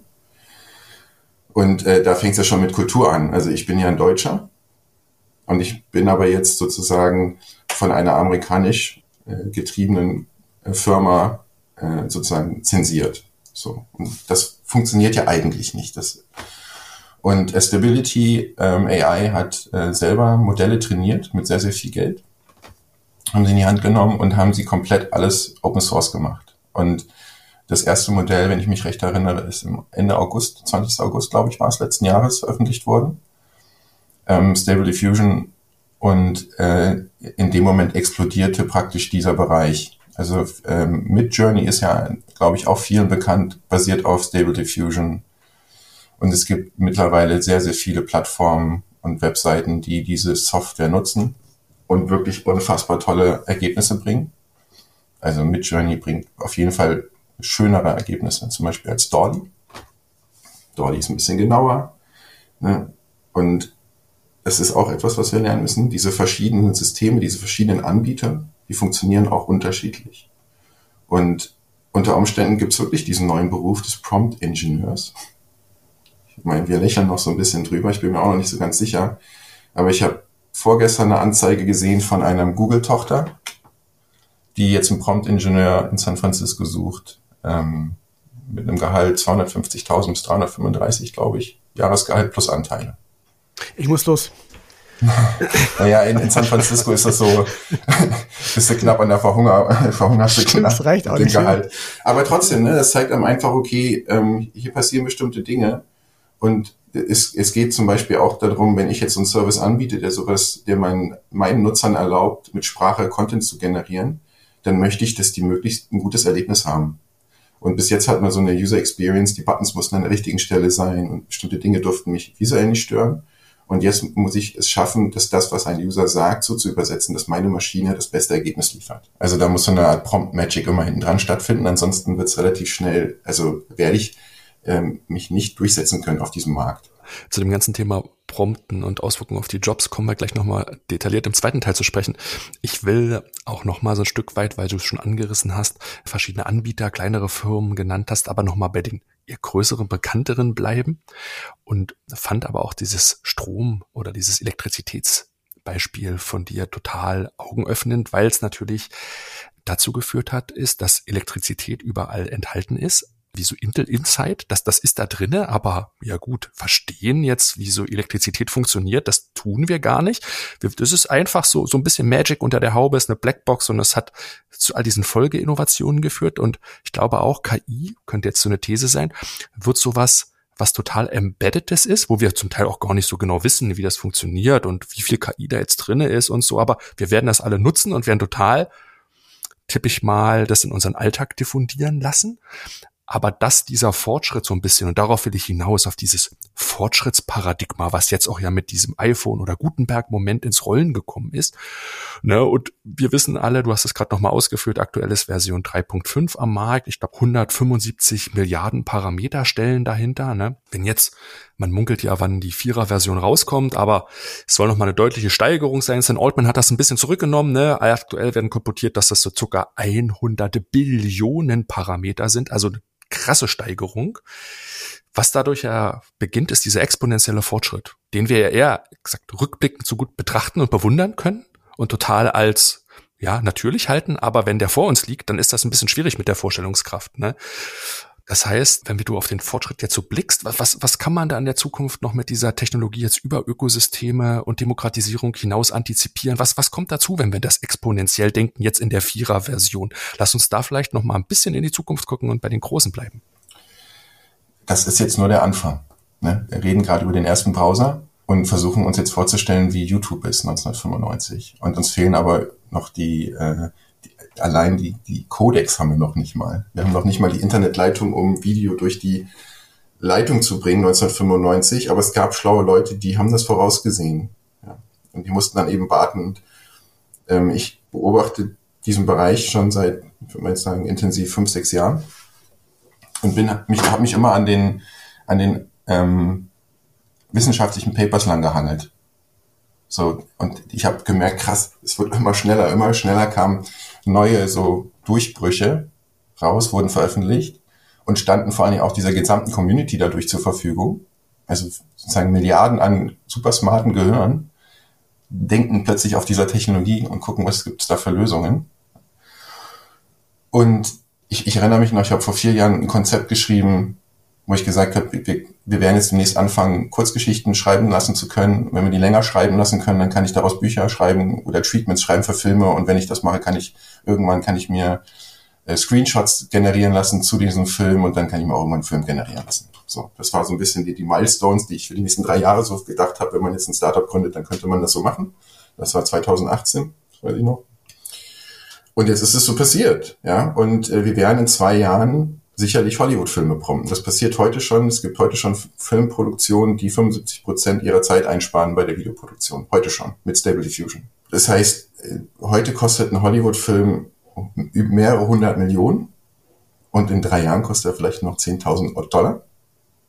Und äh, da fängt es ja schon mit Kultur an. Also ich bin ja ein Deutscher und ich bin aber jetzt sozusagen von einer amerikanisch äh, getriebenen äh, Firma äh, sozusagen zensiert. So und das funktioniert ja eigentlich nicht. Das und Stability ähm, AI hat äh, selber Modelle trainiert mit sehr sehr viel Geld, haben sie in die Hand genommen und haben sie komplett alles Open Source gemacht und das erste Modell, wenn ich mich recht erinnere, ist im Ende August, 20. August, glaube ich, war es letzten Jahres veröffentlicht worden. Ähm, Stable Diffusion und äh, in dem Moment explodierte praktisch dieser Bereich. Also ähm, Midjourney ist ja, glaube ich, auch vielen bekannt, basiert auf Stable Diffusion. Und es gibt mittlerweile sehr, sehr viele Plattformen und Webseiten, die diese Software nutzen und wirklich unfassbar tolle Ergebnisse bringen. Also Midjourney bringt auf jeden Fall schönere Ergebnisse, zum Beispiel als Dolly. Dolly ist ein bisschen genauer. Ne? Und es ist auch etwas, was wir lernen müssen. Diese verschiedenen Systeme, diese verschiedenen Anbieter, die funktionieren auch unterschiedlich. Und unter Umständen gibt es wirklich diesen neuen Beruf des Prompt-Ingenieurs. Ich meine, wir lächeln noch so ein bisschen drüber, ich bin mir auch noch nicht so ganz sicher. Aber ich habe vorgestern eine Anzeige gesehen von einer Google-Tochter, die jetzt einen Prompt-Ingenieur in San Francisco sucht ähm, mit einem Gehalt 250.000 bis 335, glaube ich, Jahresgehalt plus Anteile. Ich muss los. naja, in, in, San Francisco ist das so, bist du knapp an der Verhunger, verhungerst du knapp das reicht auch nicht Gehalt. Aber trotzdem, ne, das zeigt einem einfach, okay, ähm, hier passieren bestimmte Dinge und es, es geht zum Beispiel auch darum, wenn ich jetzt einen Service anbiete, der sowas, der mein, meinen Nutzern erlaubt, mit Sprache Content zu generieren, dann möchte ich, dass die möglichst ein gutes Erlebnis haben. Und bis jetzt hat man so eine User Experience, die Buttons mussten an der richtigen Stelle sein und bestimmte Dinge durften mich visuell nicht stören. Und jetzt muss ich es schaffen, dass das, was ein User sagt, so zu übersetzen, dass meine Maschine das beste Ergebnis liefert. Also da muss so eine Art Prompt Magic immer hinten dran stattfinden. Ansonsten wird es relativ schnell, also werde ich ähm, mich nicht durchsetzen können auf diesem Markt. Zu dem ganzen Thema Prompten und Auswirkungen auf die Jobs kommen wir gleich nochmal detailliert im zweiten Teil zu sprechen. Ich will auch nochmal so ein Stück weit, weil du es schon angerissen hast, verschiedene Anbieter, kleinere Firmen genannt hast, aber nochmal bei den eher größeren, bekannteren bleiben und fand aber auch dieses Strom oder dieses Elektrizitätsbeispiel von dir total augenöffnend, weil es natürlich dazu geführt hat, ist, dass Elektrizität überall enthalten ist, wie so Intel Insight, das, das ist da drinne, aber ja gut, verstehen jetzt, wie so Elektrizität funktioniert, das tun wir gar nicht. Das ist einfach so, so ein bisschen Magic unter der Haube, ist eine Blackbox und es hat zu all diesen Folgeinnovationen geführt und ich glaube auch KI, könnte jetzt so eine These sein, wird sowas was total Embeddedes ist, wo wir zum Teil auch gar nicht so genau wissen, wie das funktioniert und wie viel KI da jetzt drinne ist und so, aber wir werden das alle nutzen und werden total, tippe ich mal, das in unseren Alltag diffundieren lassen aber dass dieser Fortschritt so ein bisschen, und darauf will ich hinaus, auf dieses Fortschrittsparadigma, was jetzt auch ja mit diesem iPhone oder Gutenberg-Moment ins Rollen gekommen ist. Ne, und wir wissen alle, du hast es gerade nochmal ausgeführt, aktuelles Version 3.5 am Markt. Ich glaube 175 Milliarden Parameter stellen dahinter. Ne? Wenn jetzt, man munkelt ja, wann die Vierer-Version rauskommt, aber es soll nochmal eine deutliche Steigerung sein. Sam Altman hat das ein bisschen zurückgenommen. Ne? Aktuell werden kolportiert, dass das so circa 100 Billionen Parameter sind, also krasse Steigerung. Was dadurch ja beginnt, ist dieser exponentielle Fortschritt, den wir ja eher gesagt, rückblickend so gut betrachten und bewundern können und total als ja natürlich halten. Aber wenn der vor uns liegt, dann ist das ein bisschen schwierig mit der Vorstellungskraft. Ne? Das heißt, wenn du auf den Fortschritt jetzt so blickst, was, was kann man da in der Zukunft noch mit dieser Technologie jetzt über Ökosysteme und Demokratisierung hinaus antizipieren? Was, was kommt dazu, wenn wir das exponentiell denken, jetzt in der Vierer-Version? Lass uns da vielleicht noch mal ein bisschen in die Zukunft gucken und bei den Großen bleiben. Das ist jetzt nur der Anfang. Ne? Wir reden gerade über den ersten Browser und versuchen uns jetzt vorzustellen, wie YouTube ist 1995. Und uns fehlen aber noch die, äh, allein die, die Codex haben wir noch nicht mal. Wir haben noch nicht mal die Internetleitung, um Video durch die Leitung zu bringen 1995, aber es gab schlaue Leute, die haben das vorausgesehen. Ja. Und die mussten dann eben warten. Und, ähm, ich beobachte diesen Bereich schon seit, ich würde mal jetzt sagen, intensiv fünf, sechs Jahren und bin mich habe mich immer an den an den ähm, wissenschaftlichen Papers lang gehangelt. So und ich habe gemerkt, krass, es wird immer schneller, immer schneller kamen neue so Durchbrüche raus, wurden veröffentlicht und standen vor allem auch dieser gesamten Community dadurch zur Verfügung. Also sozusagen Milliarden an supersmarten Gehirn denken plötzlich auf dieser Technologie und gucken, was gibt es da für Lösungen. Und ich, ich erinnere mich noch, ich habe vor vier Jahren ein Konzept geschrieben, wo ich gesagt habe, wir, wir werden jetzt demnächst anfangen, Kurzgeschichten schreiben lassen zu können. Wenn wir die länger schreiben lassen können, dann kann ich daraus Bücher schreiben oder Treatments schreiben für Filme. Und wenn ich das mache, kann ich irgendwann kann ich mir äh, Screenshots generieren lassen zu diesem Film und dann kann ich mir auch irgendwann einen Film generieren lassen. So, das war so ein bisschen die, die Milestones, die ich für die nächsten drei Jahre so gedacht habe. Wenn man jetzt ein Startup gründet, dann könnte man das so machen. Das war 2018, das weiß ich noch. Und jetzt ist es so passiert, ja. Und äh, wir werden in zwei Jahren sicherlich Hollywood-Filme prompten. Das passiert heute schon. Es gibt heute schon Filmproduktionen, die 75 Prozent ihrer Zeit einsparen bei der Videoproduktion. Heute schon mit Stable Diffusion. Das heißt, äh, heute kostet ein Hollywood-Film mehrere hundert Millionen und in drei Jahren kostet er vielleicht noch 10.000 Dollar.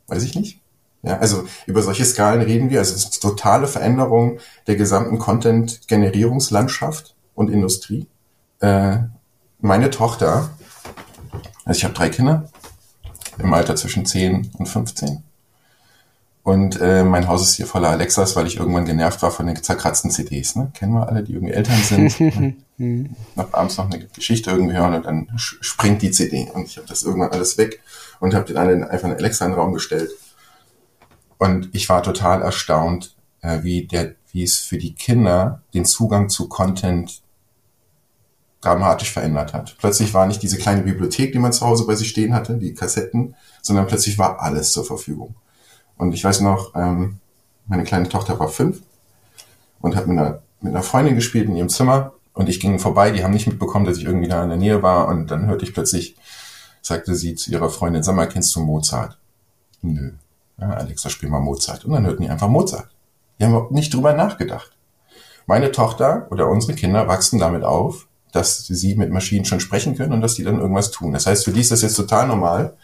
Weiß ich nicht. Ja, also über solche Skalen reden wir. Also es ist eine totale Veränderung der gesamten Content-Generierungslandschaft und Industrie. Äh, meine Tochter also ich habe drei Kinder im Alter zwischen 10 und 15. Und äh, mein Haus ist hier voller Alexas, weil ich irgendwann genervt war von den zerkratzten CDs. Ne? Kennen wir alle, die irgendwie Eltern sind. noch abends noch eine Geschichte irgendwie hören und dann springt die CD. Und ich habe das irgendwann alles weg und habe den einen einfach eine Alexa in den Raum gestellt. Und ich war total erstaunt, äh, wie, der, wie es für die Kinder den Zugang zu Content dramatisch verändert hat. Plötzlich war nicht diese kleine Bibliothek, die man zu Hause bei sich stehen hatte, die Kassetten, sondern plötzlich war alles zur Verfügung. Und ich weiß noch, ähm, meine kleine Tochter war fünf und hat mit einer, mit einer Freundin gespielt in ihrem Zimmer und ich ging vorbei, die haben nicht mitbekommen, dass ich irgendwie da in der Nähe war und dann hörte ich plötzlich, sagte sie zu ihrer Freundin, sag mal, kennst du Mozart? Nö. Ja, Alexa, spiel mal Mozart. Und dann hörten die einfach Mozart. Die haben nicht drüber nachgedacht. Meine Tochter oder unsere Kinder wachsen damit auf, dass sie mit Maschinen schon sprechen können und dass die dann irgendwas tun. Das heißt, für die ist das jetzt total normal,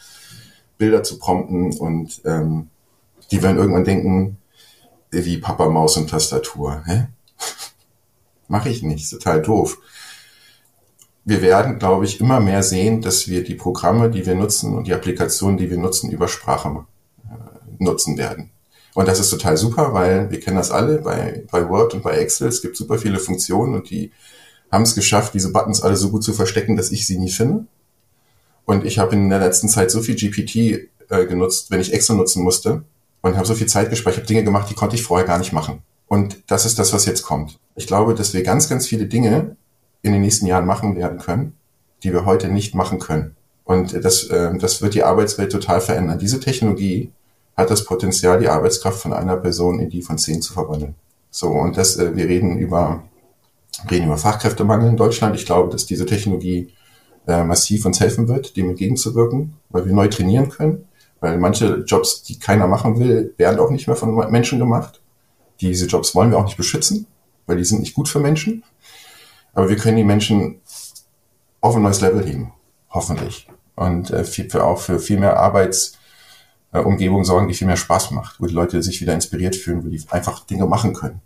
Bilder zu prompten und ähm, die werden irgendwann denken, wie Papa, Maus und Tastatur. Hä? Mache ich nicht, total doof. Wir werden, glaube ich, immer mehr sehen, dass wir die Programme, die wir nutzen und die Applikationen, die wir nutzen, über Sprache äh, nutzen werden. Und das ist total super, weil wir kennen das alle bei, bei Word und bei Excel. Es gibt super viele Funktionen und die haben es geschafft, diese Buttons alle so gut zu verstecken, dass ich sie nie finde. Und ich habe in der letzten Zeit so viel GPT äh, genutzt, wenn ich Excel nutzen musste und habe so viel Zeit gespeichert, Dinge gemacht, die konnte ich vorher gar nicht machen. Und das ist das, was jetzt kommt. Ich glaube, dass wir ganz, ganz viele Dinge in den nächsten Jahren machen werden können, die wir heute nicht machen können. Und das, äh, das wird die Arbeitswelt total verändern. Diese Technologie hat das Potenzial, die Arbeitskraft von einer Person in die von zehn zu verwandeln. So, und das, äh, wir reden über, reden über Fachkräftemangel in Deutschland. Ich glaube, dass diese Technologie äh, massiv uns helfen wird, dem entgegenzuwirken, weil wir neu trainieren können. Weil manche Jobs, die keiner machen will, werden auch nicht mehr von Menschen gemacht. Diese Jobs wollen wir auch nicht beschützen, weil die sind nicht gut für Menschen. Aber wir können die Menschen auf ein neues Level heben, hoffentlich. Und äh, für, auch für viel mehr Arbeitsumgebung sorgen, die viel mehr Spaß macht, wo die Leute sich wieder inspiriert fühlen, wo die einfach Dinge machen können.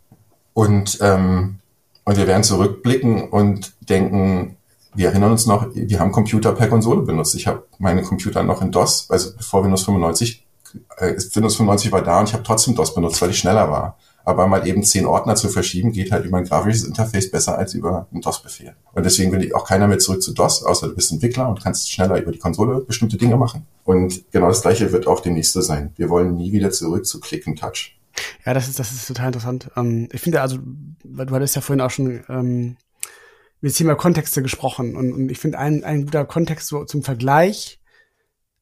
Und, ähm, und wir werden zurückblicken und denken, wir erinnern uns noch, wir haben Computer per Konsole benutzt. Ich habe meine Computer noch in DOS, also bevor Windows 95, äh, Windows 95 war da und ich habe trotzdem DOS benutzt, weil ich schneller war. Aber mal eben zehn Ordner zu verschieben, geht halt über ein grafisches Interface besser als über einen DOS-Befehl. Und deswegen will ich auch keiner mehr zurück zu DOS, außer du bist Entwickler und kannst schneller über die Konsole bestimmte Dinge machen. Und genau das gleiche wird auch demnächst so sein. Wir wollen nie wieder zurück zu Click and Touch. Ja, das ist, das ist total interessant. Ähm, ich finde also, du hattest ja vorhin auch schon ähm, über das Thema Kontexte gesprochen. Und, und ich finde, ein, ein guter Kontext so zum Vergleich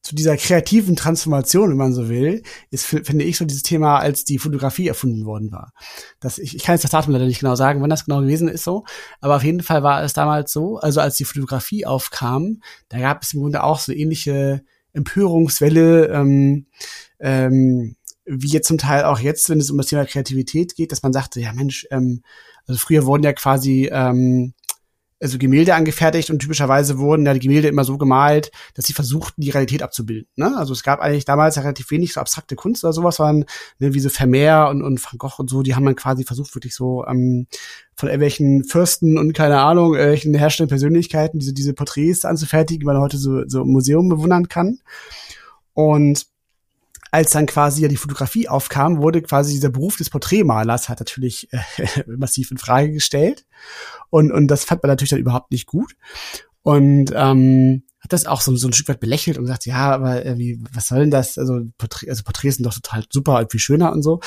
zu dieser kreativen Transformation, wenn man so will, ist, finde ich, so dieses Thema, als die Fotografie erfunden worden war. Das, ich, ich kann jetzt das Datum leider nicht genau sagen, wann das genau gewesen ist so, aber auf jeden Fall war es damals so, also als die Fotografie aufkam, da gab es im Grunde auch so ähnliche Empörungswelle, ähm, ähm, wie jetzt zum Teil auch jetzt, wenn es um das Thema Kreativität geht, dass man sagte, ja Mensch, ähm, also früher wurden ja quasi ähm, also Gemälde angefertigt und typischerweise wurden ja die Gemälde immer so gemalt, dass sie versuchten, die Realität abzubilden. Ne? Also es gab eigentlich damals relativ wenig so abstrakte Kunst oder sowas, waren ne, wie so Vermeer und, und Van Gogh und so, die haben dann quasi versucht, wirklich so ähm, von irgendwelchen Fürsten und keine Ahnung, irgendwelchen herrschenden Persönlichkeiten diese, diese Porträts anzufertigen, die man heute so, so im Museum bewundern kann. Und als dann quasi ja die Fotografie aufkam, wurde quasi dieser Beruf des Porträtmalers hat natürlich äh, massiv in Frage gestellt. Und, und das fand man natürlich dann überhaupt nicht gut. Und ähm, hat das auch so, so ein Stück weit belächelt und gesagt, ja, aber äh, wie, was soll denn das? Also, Porträt, also Porträts sind doch total super und viel schöner und so.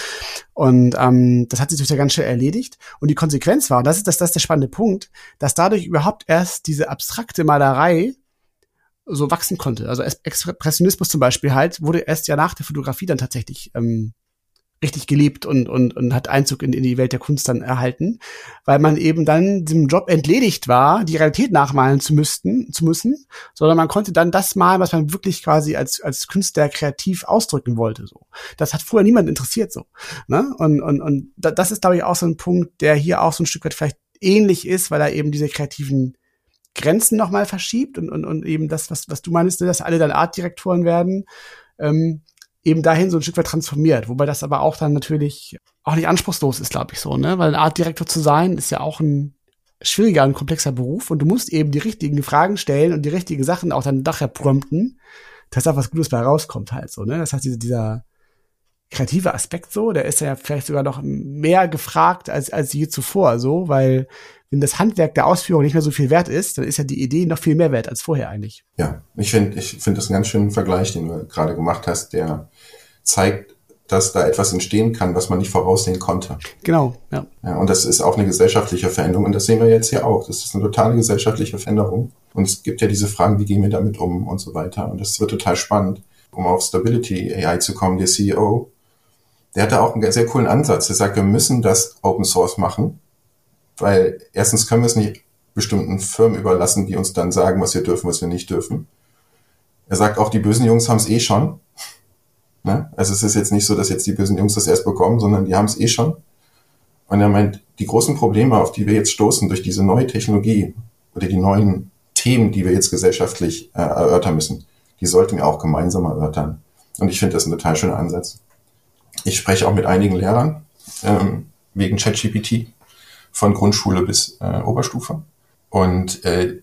Und ähm, das hat sich natürlich ganz schnell erledigt. Und die Konsequenz war, und das ist das, das ist der spannende Punkt, dass dadurch überhaupt erst diese abstrakte Malerei so wachsen konnte. Also Expressionismus zum Beispiel halt wurde erst ja nach der Fotografie dann tatsächlich ähm, richtig gelebt und, und, und hat Einzug in, in die Welt der Kunst dann erhalten, weil man eben dann dem Job entledigt war, die Realität nachmalen zu müssten, zu müssen, sondern man konnte dann das malen, was man wirklich quasi als, als Künstler kreativ ausdrücken wollte, so. Das hat vorher niemand interessiert, so, ne? Und, und, und das ist, glaube ich, auch so ein Punkt, der hier auch so ein Stück weit vielleicht ähnlich ist, weil er eben diese kreativen Grenzen nochmal verschiebt und, und, und eben das, was, was du meinst, ne, dass alle dann Artdirektoren werden, ähm, eben dahin so ein Stück weit transformiert. Wobei das aber auch dann natürlich auch nicht anspruchslos ist, glaube ich so, ne? Weil ein Artdirektor zu sein ist ja auch ein schwieriger und komplexer Beruf und du musst eben die richtigen Fragen stellen und die richtigen Sachen auch dann nachher prompten, dass da was Gutes bei rauskommt halt so, ne? Das heißt, dieser, dieser kreative Aspekt so, der ist ja vielleicht sogar noch mehr gefragt als, als je zuvor, so, weil wenn das Handwerk der Ausführung nicht mehr so viel wert ist, dann ist ja die Idee noch viel mehr wert als vorher eigentlich. Ja, ich finde ich finde das einen ganz schönen Vergleich, den du gerade gemacht hast, der zeigt, dass da etwas entstehen kann, was man nicht voraussehen konnte. Genau, ja. ja. Und das ist auch eine gesellschaftliche Veränderung und das sehen wir jetzt hier auch. Das ist eine totale gesellschaftliche Veränderung. Und es gibt ja diese Fragen, wie gehen wir damit um und so weiter. Und das wird total spannend. Um auf Stability AI zu kommen, der CEO, der hatte auch einen sehr coolen Ansatz. Er sagt, wir müssen das Open Source machen weil erstens können wir es nicht bestimmten Firmen überlassen, die uns dann sagen, was wir dürfen, was wir nicht dürfen. Er sagt auch, die bösen Jungs haben es eh schon. Ne? Also es ist jetzt nicht so, dass jetzt die bösen Jungs das erst bekommen, sondern die haben es eh schon. Und er meint, die großen Probleme, auf die wir jetzt stoßen durch diese neue Technologie oder die neuen Themen, die wir jetzt gesellschaftlich äh, erörtern müssen, die sollten wir auch gemeinsam erörtern. Und ich finde das ein total schöner Ansatz. Ich spreche auch mit einigen Lehrern ähm, wegen ChatGPT von Grundschule bis äh, Oberstufe. Und äh,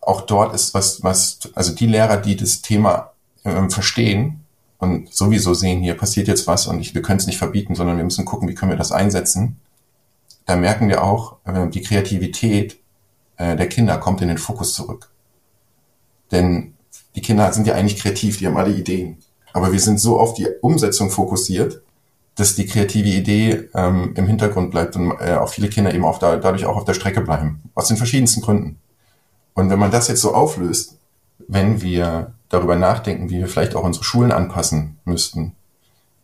auch dort ist was, was, also die Lehrer, die das Thema ähm, verstehen und sowieso sehen, hier passiert jetzt was und ich, wir können es nicht verbieten, sondern wir müssen gucken, wie können wir das einsetzen. Da merken wir auch, äh, die Kreativität äh, der Kinder kommt in den Fokus zurück. Denn die Kinder sind ja eigentlich kreativ, die haben alle Ideen. Aber wir sind so auf die Umsetzung fokussiert, dass die kreative Idee ähm, im Hintergrund bleibt und äh, auch viele Kinder eben auch da, dadurch auch auf der Strecke bleiben. Aus den verschiedensten Gründen. Und wenn man das jetzt so auflöst, wenn wir darüber nachdenken, wie wir vielleicht auch unsere Schulen anpassen müssten,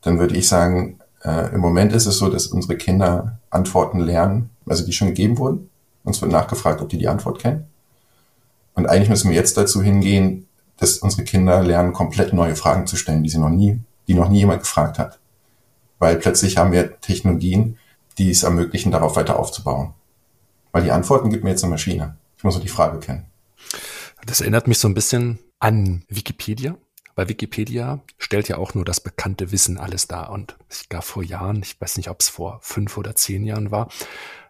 dann würde ich sagen, äh, im Moment ist es so, dass unsere Kinder Antworten lernen, also die schon gegeben wurden. Uns wird nachgefragt, ob die die Antwort kennen. Und eigentlich müssen wir jetzt dazu hingehen, dass unsere Kinder lernen, komplett neue Fragen zu stellen, die sie noch nie, die noch nie jemand gefragt hat. Weil plötzlich haben wir Technologien, die es ermöglichen, darauf weiter aufzubauen. Weil die Antworten gibt mir jetzt eine Maschine. Ich muss nur die Frage kennen. Das erinnert mich so ein bisschen an Wikipedia. Weil Wikipedia stellt ja auch nur das bekannte Wissen alles dar. Und ich gab vor Jahren, ich weiß nicht, ob es vor fünf oder zehn Jahren war,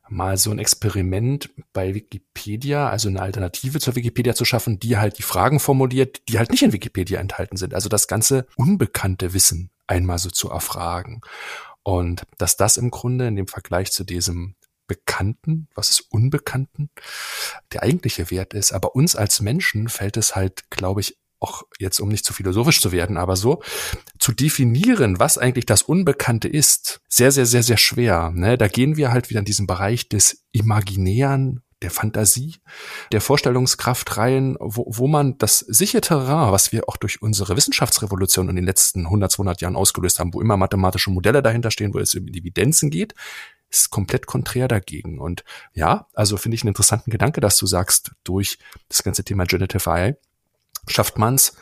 mal so ein Experiment bei Wikipedia, also eine Alternative zur Wikipedia zu schaffen, die halt die Fragen formuliert, die halt nicht in Wikipedia enthalten sind. Also das ganze unbekannte Wissen einmal so zu erfragen. Und dass das im Grunde in dem Vergleich zu diesem Bekannten, was ist Unbekannten, der eigentliche Wert ist. Aber uns als Menschen fällt es halt, glaube ich, auch jetzt, um nicht zu philosophisch zu werden, aber so, zu definieren, was eigentlich das Unbekannte ist, sehr, sehr, sehr, sehr schwer. Ne? Da gehen wir halt wieder in diesen Bereich des Imaginären, der Fantasie, der Vorstellungskraft rein, wo, wo man das sichere Terrain, was wir auch durch unsere Wissenschaftsrevolution in den letzten 100, 200 Jahren ausgelöst haben, wo immer mathematische Modelle dahinter stehen, wo es um Evidenzen geht, ist komplett konträr dagegen. Und ja, also finde ich einen interessanten Gedanke, dass du sagst, durch das ganze Thema Generative AI schafft man es,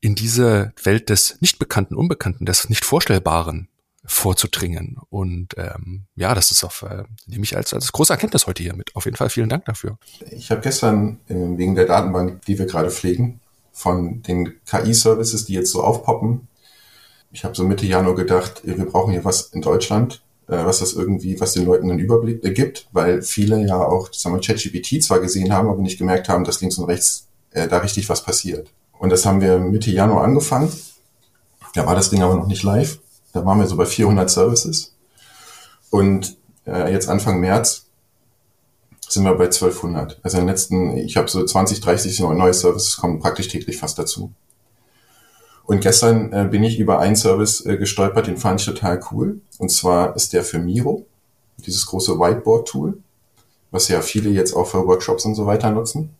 in diese Welt des Nichtbekannten, Unbekannten, des Nicht-Vorstellbaren vorzudringen. Und ähm, ja, das ist auf, äh, nehme ich als, als große Erkenntnis heute hier mit. Auf jeden Fall vielen Dank dafür. Ich habe gestern äh, wegen der Datenbank, die wir gerade pflegen, von den KI-Services, die jetzt so aufpoppen, ich habe so Mitte Januar gedacht, wir brauchen hier was in Deutschland, äh, was das irgendwie, was den Leuten einen Überblick ergibt, weil viele ja auch, sagen wir, ChatGPT zwar gesehen haben, aber nicht gemerkt haben, dass links und rechts äh, da richtig was passiert. Und das haben wir Mitte Januar angefangen. Da war das Ding aber noch nicht live. Da waren wir so bei 400 Services. Und äh, jetzt Anfang März sind wir bei 1200. Also in den letzten, ich habe so 20, 30 neue Services kommen praktisch täglich fast dazu. Und gestern äh, bin ich über einen Service äh, gestolpert, den fand ich total cool. Und zwar ist der für Miro, dieses große Whiteboard-Tool, was ja viele jetzt auch für Workshops und so weiter nutzen.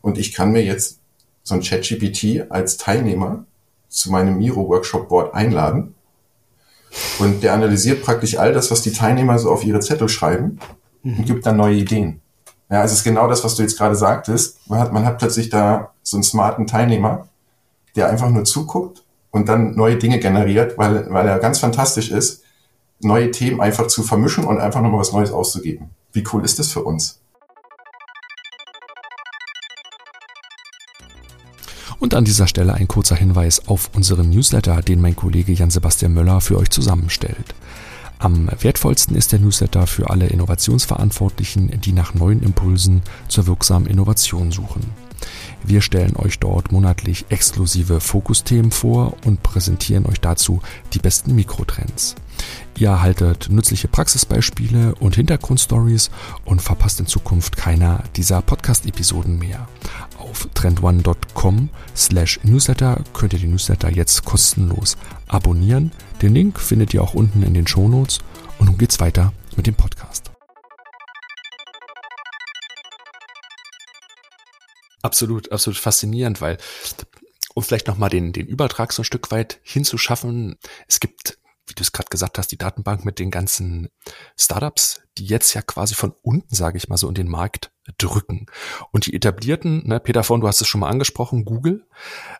Und ich kann mir jetzt so ein ChatGPT als Teilnehmer zu meinem Miro-Workshop-Board einladen. Und der analysiert praktisch all das, was die Teilnehmer so auf ihre Zettel schreiben und gibt dann neue Ideen. Ja, es ist genau das, was du jetzt gerade sagtest. Man hat, man hat plötzlich da so einen smarten Teilnehmer, der einfach nur zuguckt und dann neue Dinge generiert, weil, weil er ganz fantastisch ist, neue Themen einfach zu vermischen und einfach nochmal was Neues auszugeben. Wie cool ist das für uns? Und an dieser Stelle ein kurzer Hinweis auf unseren Newsletter, den mein Kollege Jan-Sebastian Möller für euch zusammenstellt. Am wertvollsten ist der Newsletter für alle Innovationsverantwortlichen, die nach neuen Impulsen zur wirksamen Innovation suchen. Wir stellen euch dort monatlich exklusive Fokusthemen vor und präsentieren euch dazu die besten Mikrotrends. Ihr erhaltet nützliche Praxisbeispiele und Hintergrundstories und verpasst in Zukunft keiner dieser Podcast-Episoden mehr. Auf trendone.com slash newsletter könnt ihr die Newsletter jetzt kostenlos abonnieren. Den Link findet ihr auch unten in den Shownotes und nun geht's weiter mit dem Podcast. Absolut, absolut faszinierend, weil um vielleicht nochmal den, den Übertrag so ein Stück weit hinzuschaffen, es gibt wie du es gerade gesagt hast, die Datenbank mit den ganzen Startups, die jetzt ja quasi von unten, sage ich mal so, in den Markt drücken. Und die etablierten, ne, Peter von, du hast es schon mal angesprochen, Google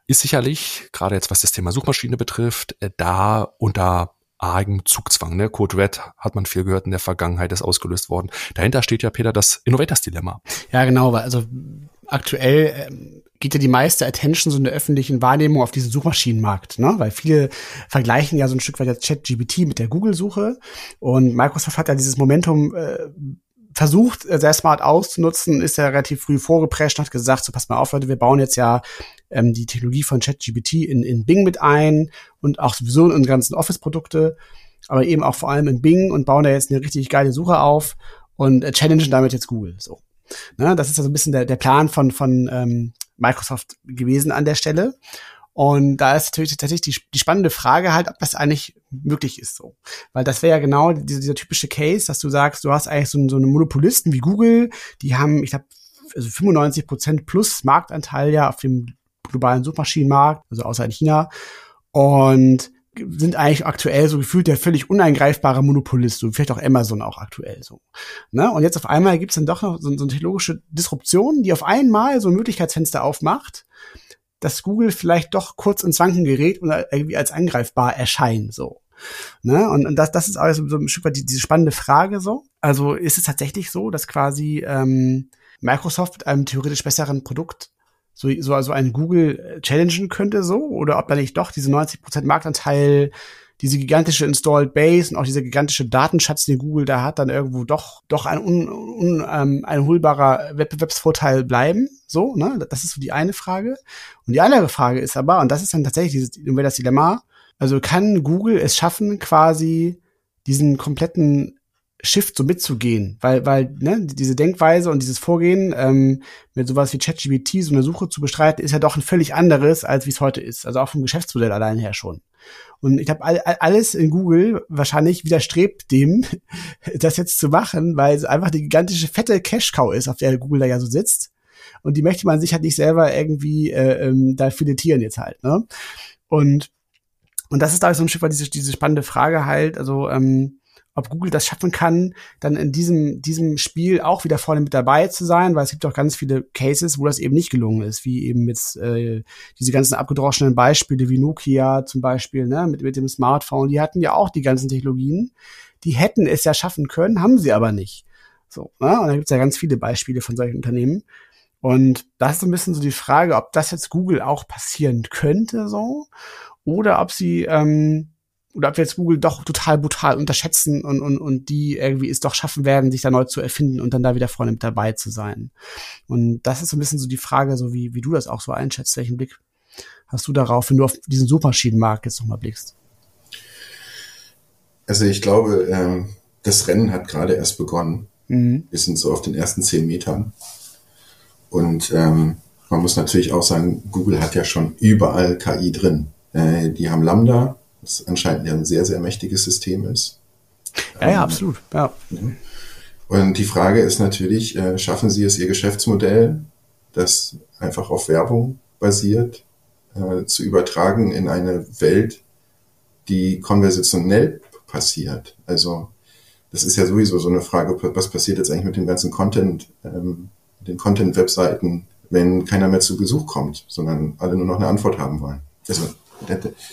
ist sicherlich, gerade jetzt was das Thema Suchmaschine betrifft, äh, da unter argen Zugzwang. Ne? Code Red hat man viel gehört in der Vergangenheit, ist ausgelöst worden. Dahinter steht ja, Peter, das Innovators-Dilemma. Ja, genau, also aktuell ähm, geht ja die meiste Attention so in der öffentlichen Wahrnehmung auf diesen Suchmaschinenmarkt, ne? Weil viele vergleichen ja so ein Stück weit jetzt ChatGPT mit der Google-Suche und Microsoft hat ja dieses Momentum äh, versucht, äh, sehr smart auszunutzen, ist ja relativ früh vorgeprescht hat gesagt, so pass mal auf, Leute, wir bauen jetzt ja ähm, die Technologie von ChatGPT in, in Bing mit ein und auch sowieso in unsere ganzen Office-Produkte, aber eben auch vor allem in Bing und bauen da jetzt eine richtig geile Suche auf und äh, challengen damit jetzt Google. So. Ne, das ist so ein bisschen der, der Plan von, von ähm, Microsoft gewesen an der Stelle. Und da ist natürlich tatsächlich die, die spannende Frage halt, ob das eigentlich möglich ist so. Weil das wäre ja genau dieser, dieser, typische Case, dass du sagst, du hast eigentlich so, so eine Monopolisten wie Google, die haben, ich glaube, also 95 Prozent plus Marktanteil ja auf dem globalen Suchmaschinenmarkt, also außer in China. Und sind eigentlich aktuell so gefühlt der völlig uneingreifbare Monopolist, so vielleicht auch Amazon auch aktuell so. Ne? Und jetzt auf einmal gibt's dann doch noch so, so eine technologische Disruption, die auf einmal so ein Möglichkeitsfenster aufmacht, dass Google vielleicht doch kurz ins Wanken gerät und irgendwie als angreifbar erscheint so. Ne? Und, und das, das ist also so ein Stück weit die, diese spannende Frage so. Also ist es tatsächlich so, dass quasi ähm, Microsoft mit einem theoretisch besseren Produkt so, so also einen Google äh, challengen könnte so oder ob da nicht doch diese 90% Marktanteil diese gigantische Installed Base und auch dieser gigantische Datenschatz, den Google da hat, dann irgendwo doch doch ein un, un, ähm, ein holbarer Wettbewerbsvorteil bleiben. So, ne? Das ist so die eine Frage. Und die andere Frage ist aber, und das ist dann tatsächlich dieses, das Dilemma, also kann Google es schaffen, quasi diesen kompletten Shift so mitzugehen, weil, weil ne, diese Denkweise und dieses Vorgehen ähm, mit sowas wie ChatGPT so eine Suche zu bestreiten, ist ja doch ein völlig anderes, als wie es heute ist. Also auch vom Geschäftsmodell allein her schon. Und ich habe all, alles in Google wahrscheinlich widerstrebt dem, das jetzt zu machen, weil es einfach die gigantische fette Cash-Cow ist, auf der Google da ja so sitzt. Und die möchte man sich halt nicht selber irgendwie äh, ähm, da filetieren jetzt halt. Ne? Und und das ist da so ein Stück weit diese, diese spannende Frage halt, also ähm, ob Google das schaffen kann, dann in diesem, diesem Spiel auch wieder vorne mit dabei zu sein, weil es gibt auch ganz viele Cases, wo das eben nicht gelungen ist, wie eben jetzt äh, diese ganzen abgedroschenen Beispiele wie Nokia zum Beispiel, ne, mit, mit dem Smartphone, die hatten ja auch die ganzen Technologien, die hätten es ja schaffen können, haben sie aber nicht. So, ne? Und da gibt es ja ganz viele Beispiele von solchen Unternehmen. Und das ist so ein bisschen so die Frage, ob das jetzt Google auch passieren könnte, so, oder ob sie ähm, oder ob wir jetzt Google doch total brutal unterschätzen und, und, und die irgendwie es doch schaffen werden, sich da neu zu erfinden und dann da wieder vorne mit dabei zu sein. Und das ist so ein bisschen so die Frage, so wie, wie du das auch so einschätzt, welchen Blick hast du darauf, wenn du auf diesen Suchmaschinenmarkt jetzt nochmal blickst? Also ich glaube, ähm, das Rennen hat gerade erst begonnen. Mhm. Wir sind so auf den ersten zehn Metern. Und ähm, man muss natürlich auch sagen, Google hat ja schon überall KI drin. Äh, die haben Lambda, das anscheinend ein sehr, sehr mächtiges System ist. Ja, ja, absolut. Ja. Und die Frage ist natürlich, äh, schaffen Sie es, Ihr Geschäftsmodell, das einfach auf Werbung basiert, äh, zu übertragen in eine Welt, die konversationell passiert? Also das ist ja sowieso so eine Frage, was passiert jetzt eigentlich mit dem ganzen Content, ähm, den Content-Webseiten, wenn keiner mehr zu Besuch kommt, sondern alle nur noch eine Antwort haben wollen. Also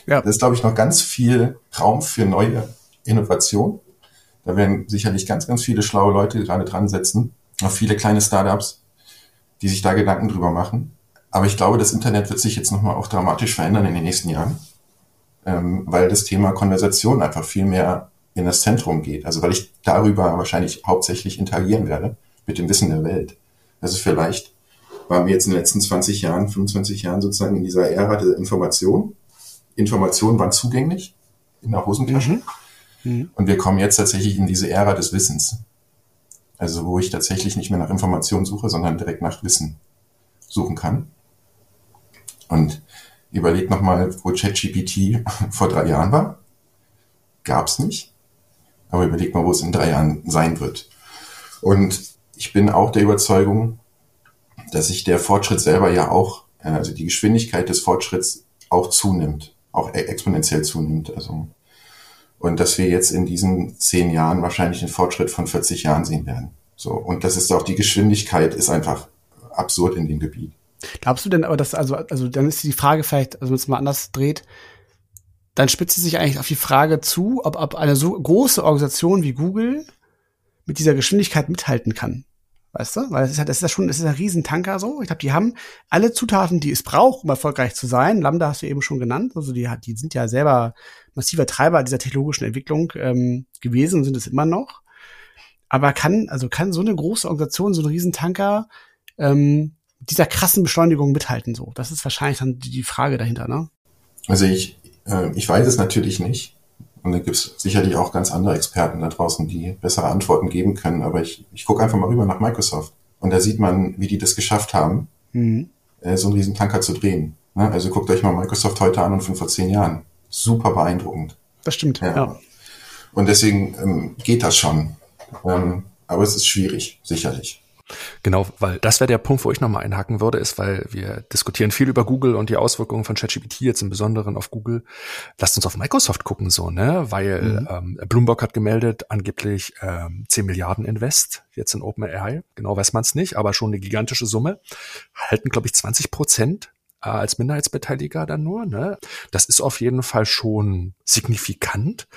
ja. Das ist, glaube ich, noch ganz viel Raum für neue Innovation. Da werden sicherlich ganz, ganz viele schlaue Leute gerade dran setzen. Auch viele kleine Startups, die sich da Gedanken drüber machen. Aber ich glaube, das Internet wird sich jetzt nochmal auch dramatisch verändern in den nächsten Jahren, ähm, weil das Thema Konversation einfach viel mehr in das Zentrum geht. Also weil ich darüber wahrscheinlich hauptsächlich interagieren werde mit dem Wissen der Welt. Also vielleicht waren wir jetzt in den letzten 20 Jahren, 25 Jahren sozusagen in dieser Ära der Information Informationen waren zugänglich in der Hosentasche. Mhm. Mhm. Und wir kommen jetzt tatsächlich in diese Ära des Wissens. Also wo ich tatsächlich nicht mehr nach Informationen suche, sondern direkt nach Wissen suchen kann. Und überlegt nochmal, wo ChatGPT vor drei Jahren war. Gab's nicht. Aber überlegt mal, wo es in drei Jahren sein wird. Und ich bin auch der Überzeugung, dass sich der Fortschritt selber ja auch, äh, also die Geschwindigkeit des Fortschritts auch zunimmt auch e- exponentiell zunimmt. Also, und dass wir jetzt in diesen zehn Jahren wahrscheinlich einen Fortschritt von 40 Jahren sehen werden. So. Und das ist auch die Geschwindigkeit ist einfach absurd in dem Gebiet. Glaubst du denn aber, dass, also, also dann ist die Frage vielleicht, also wenn es mal anders dreht, dann spitzt sie sich eigentlich auf die Frage zu, ob, ob eine so große Organisation wie Google mit dieser Geschwindigkeit mithalten kann. Weißt du? Weil das ist ja, das ist ja schon, das ist ein Riesentanker so. Ich glaube, die haben alle Zutaten, die es braucht, um erfolgreich zu sein. Lambda hast du eben schon genannt. Also die, die sind ja selber massiver Treiber dieser technologischen Entwicklung ähm, gewesen und sind es immer noch. Aber kann, also kann so eine große Organisation, so ein Riesentanker, ähm, dieser krassen Beschleunigung mithalten so? Das ist wahrscheinlich dann die Frage dahinter, ne? Also ich, äh, ich weiß es natürlich nicht. Und da gibt es sicherlich auch ganz andere Experten da draußen, die bessere Antworten geben können. Aber ich, ich gucke einfach mal rüber nach Microsoft. Und da sieht man, wie die das geschafft haben, mhm. äh, so einen riesen Tanker zu drehen. Ne? Also guckt euch mal Microsoft heute an und von vor zehn Jahren. Super beeindruckend. Das stimmt, ja. ja. Und deswegen ähm, geht das schon. Ähm, aber es ist schwierig, sicherlich. Genau, weil das wäre der Punkt, wo ich nochmal einhaken würde, ist, weil wir diskutieren viel über Google und die Auswirkungen von ChatGPT jetzt im Besonderen auf Google. Lasst uns auf Microsoft gucken, so, ne? Weil mhm. ähm, Bloomberg hat gemeldet, angeblich ähm, 10 Milliarden Invest jetzt in OpenAI. Genau weiß man es nicht, aber schon eine gigantische Summe. Halten, glaube ich, 20 Prozent äh, als Minderheitsbeteiliger dann nur. Ne? Das ist auf jeden Fall schon signifikant.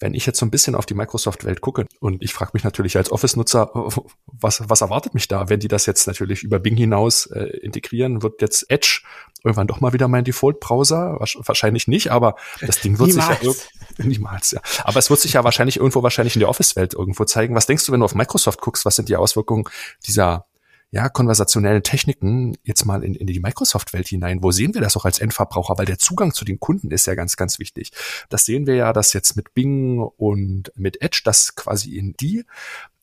Wenn ich jetzt so ein bisschen auf die Microsoft-Welt gucke und ich frage mich natürlich als Office-Nutzer, was, was erwartet mich da, wenn die das jetzt natürlich über Bing hinaus äh, integrieren, wird jetzt Edge irgendwann doch mal wieder mein Default-Browser? Wahrscheinlich nicht, aber das Ding wird niemals. sich ja niemals, ja. Aber es wird sich ja wahrscheinlich irgendwo wahrscheinlich in der Office-Welt irgendwo zeigen. Was denkst du, wenn du auf Microsoft guckst, was sind die Auswirkungen dieser ja, konversationellen Techniken jetzt mal in, in die Microsoft-Welt hinein. Wo sehen wir das auch als Endverbraucher? Weil der Zugang zu den Kunden ist ja ganz, ganz wichtig. Das sehen wir ja, dass jetzt mit Bing und mit Edge das quasi in die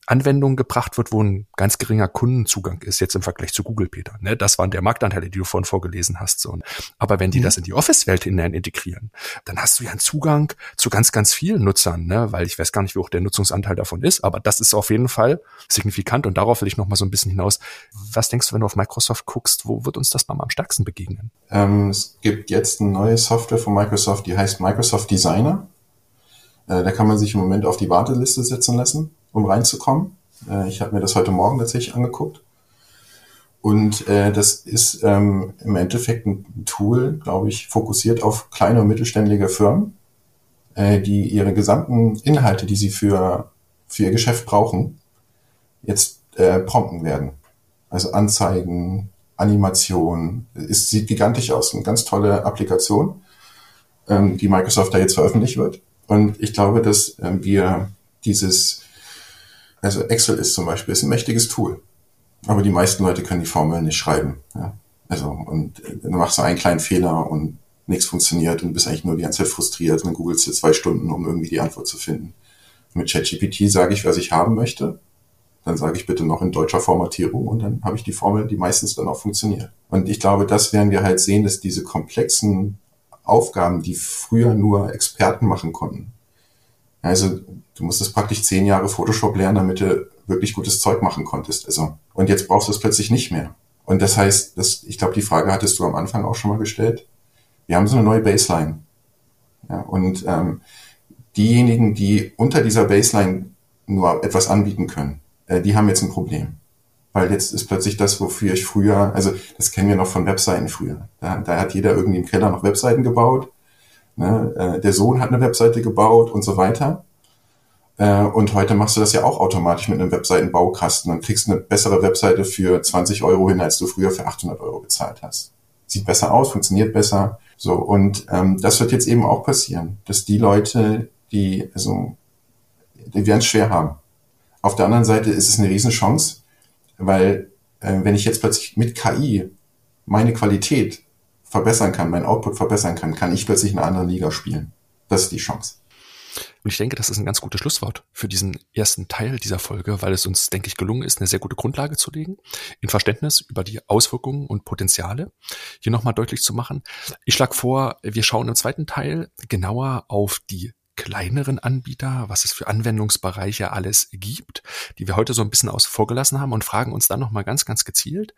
Anwendung gebracht wird, wo ein ganz geringer Kundenzugang ist, jetzt im Vergleich zu Google, Peter. Ne? Das waren der Marktanteile, die du vorhin vorgelesen hast. So. Aber wenn die mhm. das in die Office-Welt hinein integrieren, dann hast du ja einen Zugang zu ganz, ganz vielen Nutzern, ne? weil ich weiß gar nicht, wie hoch der Nutzungsanteil davon ist, aber das ist auf jeden Fall signifikant und darauf will ich noch mal so ein bisschen hinaus. Was denkst du, wenn du auf Microsoft guckst, wo wird uns das mal am stärksten begegnen? Ähm, es gibt jetzt eine neue Software von Microsoft, die heißt Microsoft Designer. Äh, da kann man sich im Moment auf die Warteliste setzen lassen um reinzukommen. Äh, ich habe mir das heute Morgen tatsächlich angeguckt. Und äh, das ist ähm, im Endeffekt ein Tool, glaube ich, fokussiert auf kleine und mittelständige Firmen, äh, die ihre gesamten Inhalte, die sie für, für ihr Geschäft brauchen, jetzt äh, prompten werden. Also Anzeigen, Animation. Es sieht gigantisch aus. Eine ganz tolle Applikation, ähm, die Microsoft da jetzt veröffentlicht wird. Und ich glaube, dass äh, wir dieses also Excel ist zum Beispiel ist ein mächtiges Tool. Aber die meisten Leute können die Formeln nicht schreiben. Ja? Also, und äh, dann machst du einen kleinen Fehler und nichts funktioniert und bist eigentlich nur die ganze Zeit frustriert und googelst du zwei Stunden, um irgendwie die Antwort zu finden. Mit ChatGPT sage ich, was ich haben möchte. Dann sage ich bitte noch in deutscher Formatierung und dann habe ich die Formel, die meistens dann auch funktioniert. Und ich glaube, das werden wir halt sehen, dass diese komplexen Aufgaben, die früher nur Experten machen konnten, also du musstest praktisch zehn Jahre Photoshop lernen, damit du wirklich gutes Zeug machen konntest. Also und jetzt brauchst du es plötzlich nicht mehr. Und das heißt, das, ich glaube, die Frage hattest du am Anfang auch schon mal gestellt. Wir haben so eine neue Baseline. Ja, und ähm, diejenigen, die unter dieser Baseline nur etwas anbieten können, äh, die haben jetzt ein Problem. Weil jetzt ist plötzlich das, wofür ich früher, also das kennen wir noch von Webseiten früher. Da, da hat jeder irgendwie im Keller noch Webseiten gebaut Ne? Äh, der Sohn hat eine Webseite gebaut und so weiter. Äh, und heute machst du das ja auch automatisch mit einem Webseitenbaukasten und kriegst eine bessere Webseite für 20 Euro hin, als du früher für 800 Euro bezahlt hast. Sieht besser aus, funktioniert besser. So und ähm, das wird jetzt eben auch passieren, dass die Leute, die also die werden es schwer haben. Auf der anderen Seite ist es eine Riesenchance, weil äh, wenn ich jetzt plötzlich mit KI meine Qualität verbessern kann, mein Output verbessern kann, kann ich plötzlich in einer anderen Liga spielen. Das ist die Chance. Und ich denke, das ist ein ganz gutes Schlusswort für diesen ersten Teil dieser Folge, weil es uns, denke ich, gelungen ist, eine sehr gute Grundlage zu legen, in Verständnis über die Auswirkungen und Potenziale hier nochmal deutlich zu machen. Ich schlage vor, wir schauen im zweiten Teil genauer auf die kleineren Anbieter, was es für Anwendungsbereiche alles gibt, die wir heute so ein bisschen außen vor haben und fragen uns dann nochmal ganz, ganz gezielt,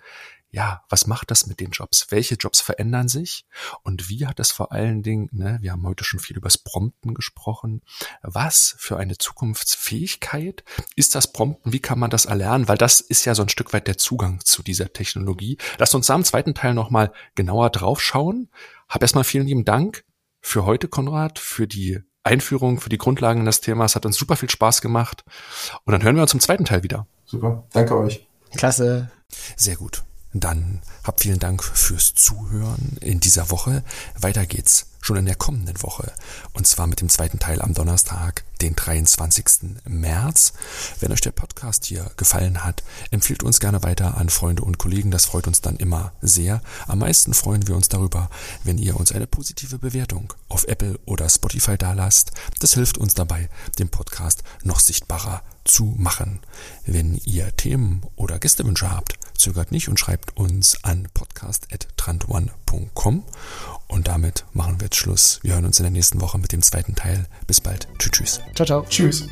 ja, was macht das mit den Jobs? Welche Jobs verändern sich? Und wie hat das vor allen Dingen, ne, wir haben heute schon viel über das Prompten gesprochen, was für eine Zukunftsfähigkeit ist das Prompten? Wie kann man das erlernen? Weil das ist ja so ein Stück weit der Zugang zu dieser Technologie. Lasst uns da im zweiten Teil nochmal genauer drauf schauen. Hab erstmal vielen lieben Dank für heute, Konrad, für die Einführung, für die Grundlagen des Themas. Hat uns super viel Spaß gemacht. Und dann hören wir uns im zweiten Teil wieder. Super. Danke euch. Klasse. Sehr gut. Dann habt vielen Dank fürs Zuhören in dieser Woche. Weiter geht's schon in der kommenden Woche. Und zwar mit dem zweiten Teil am Donnerstag, den 23. März. Wenn euch der Podcast hier gefallen hat, empfiehlt uns gerne weiter an Freunde und Kollegen. Das freut uns dann immer sehr. Am meisten freuen wir uns darüber, wenn ihr uns eine positive Bewertung auf Apple oder Spotify dalasst. Das hilft uns dabei, den Podcast noch sichtbarer zu machen. Wenn ihr Themen oder Gästewünsche habt, zögert nicht und schreibt uns an podcast.trantone.com. Und damit machen wir jetzt Schluss. Wir hören uns in der nächsten Woche mit dem zweiten Teil. Bis bald. Tschüss. Ciao, ciao. Tschüss.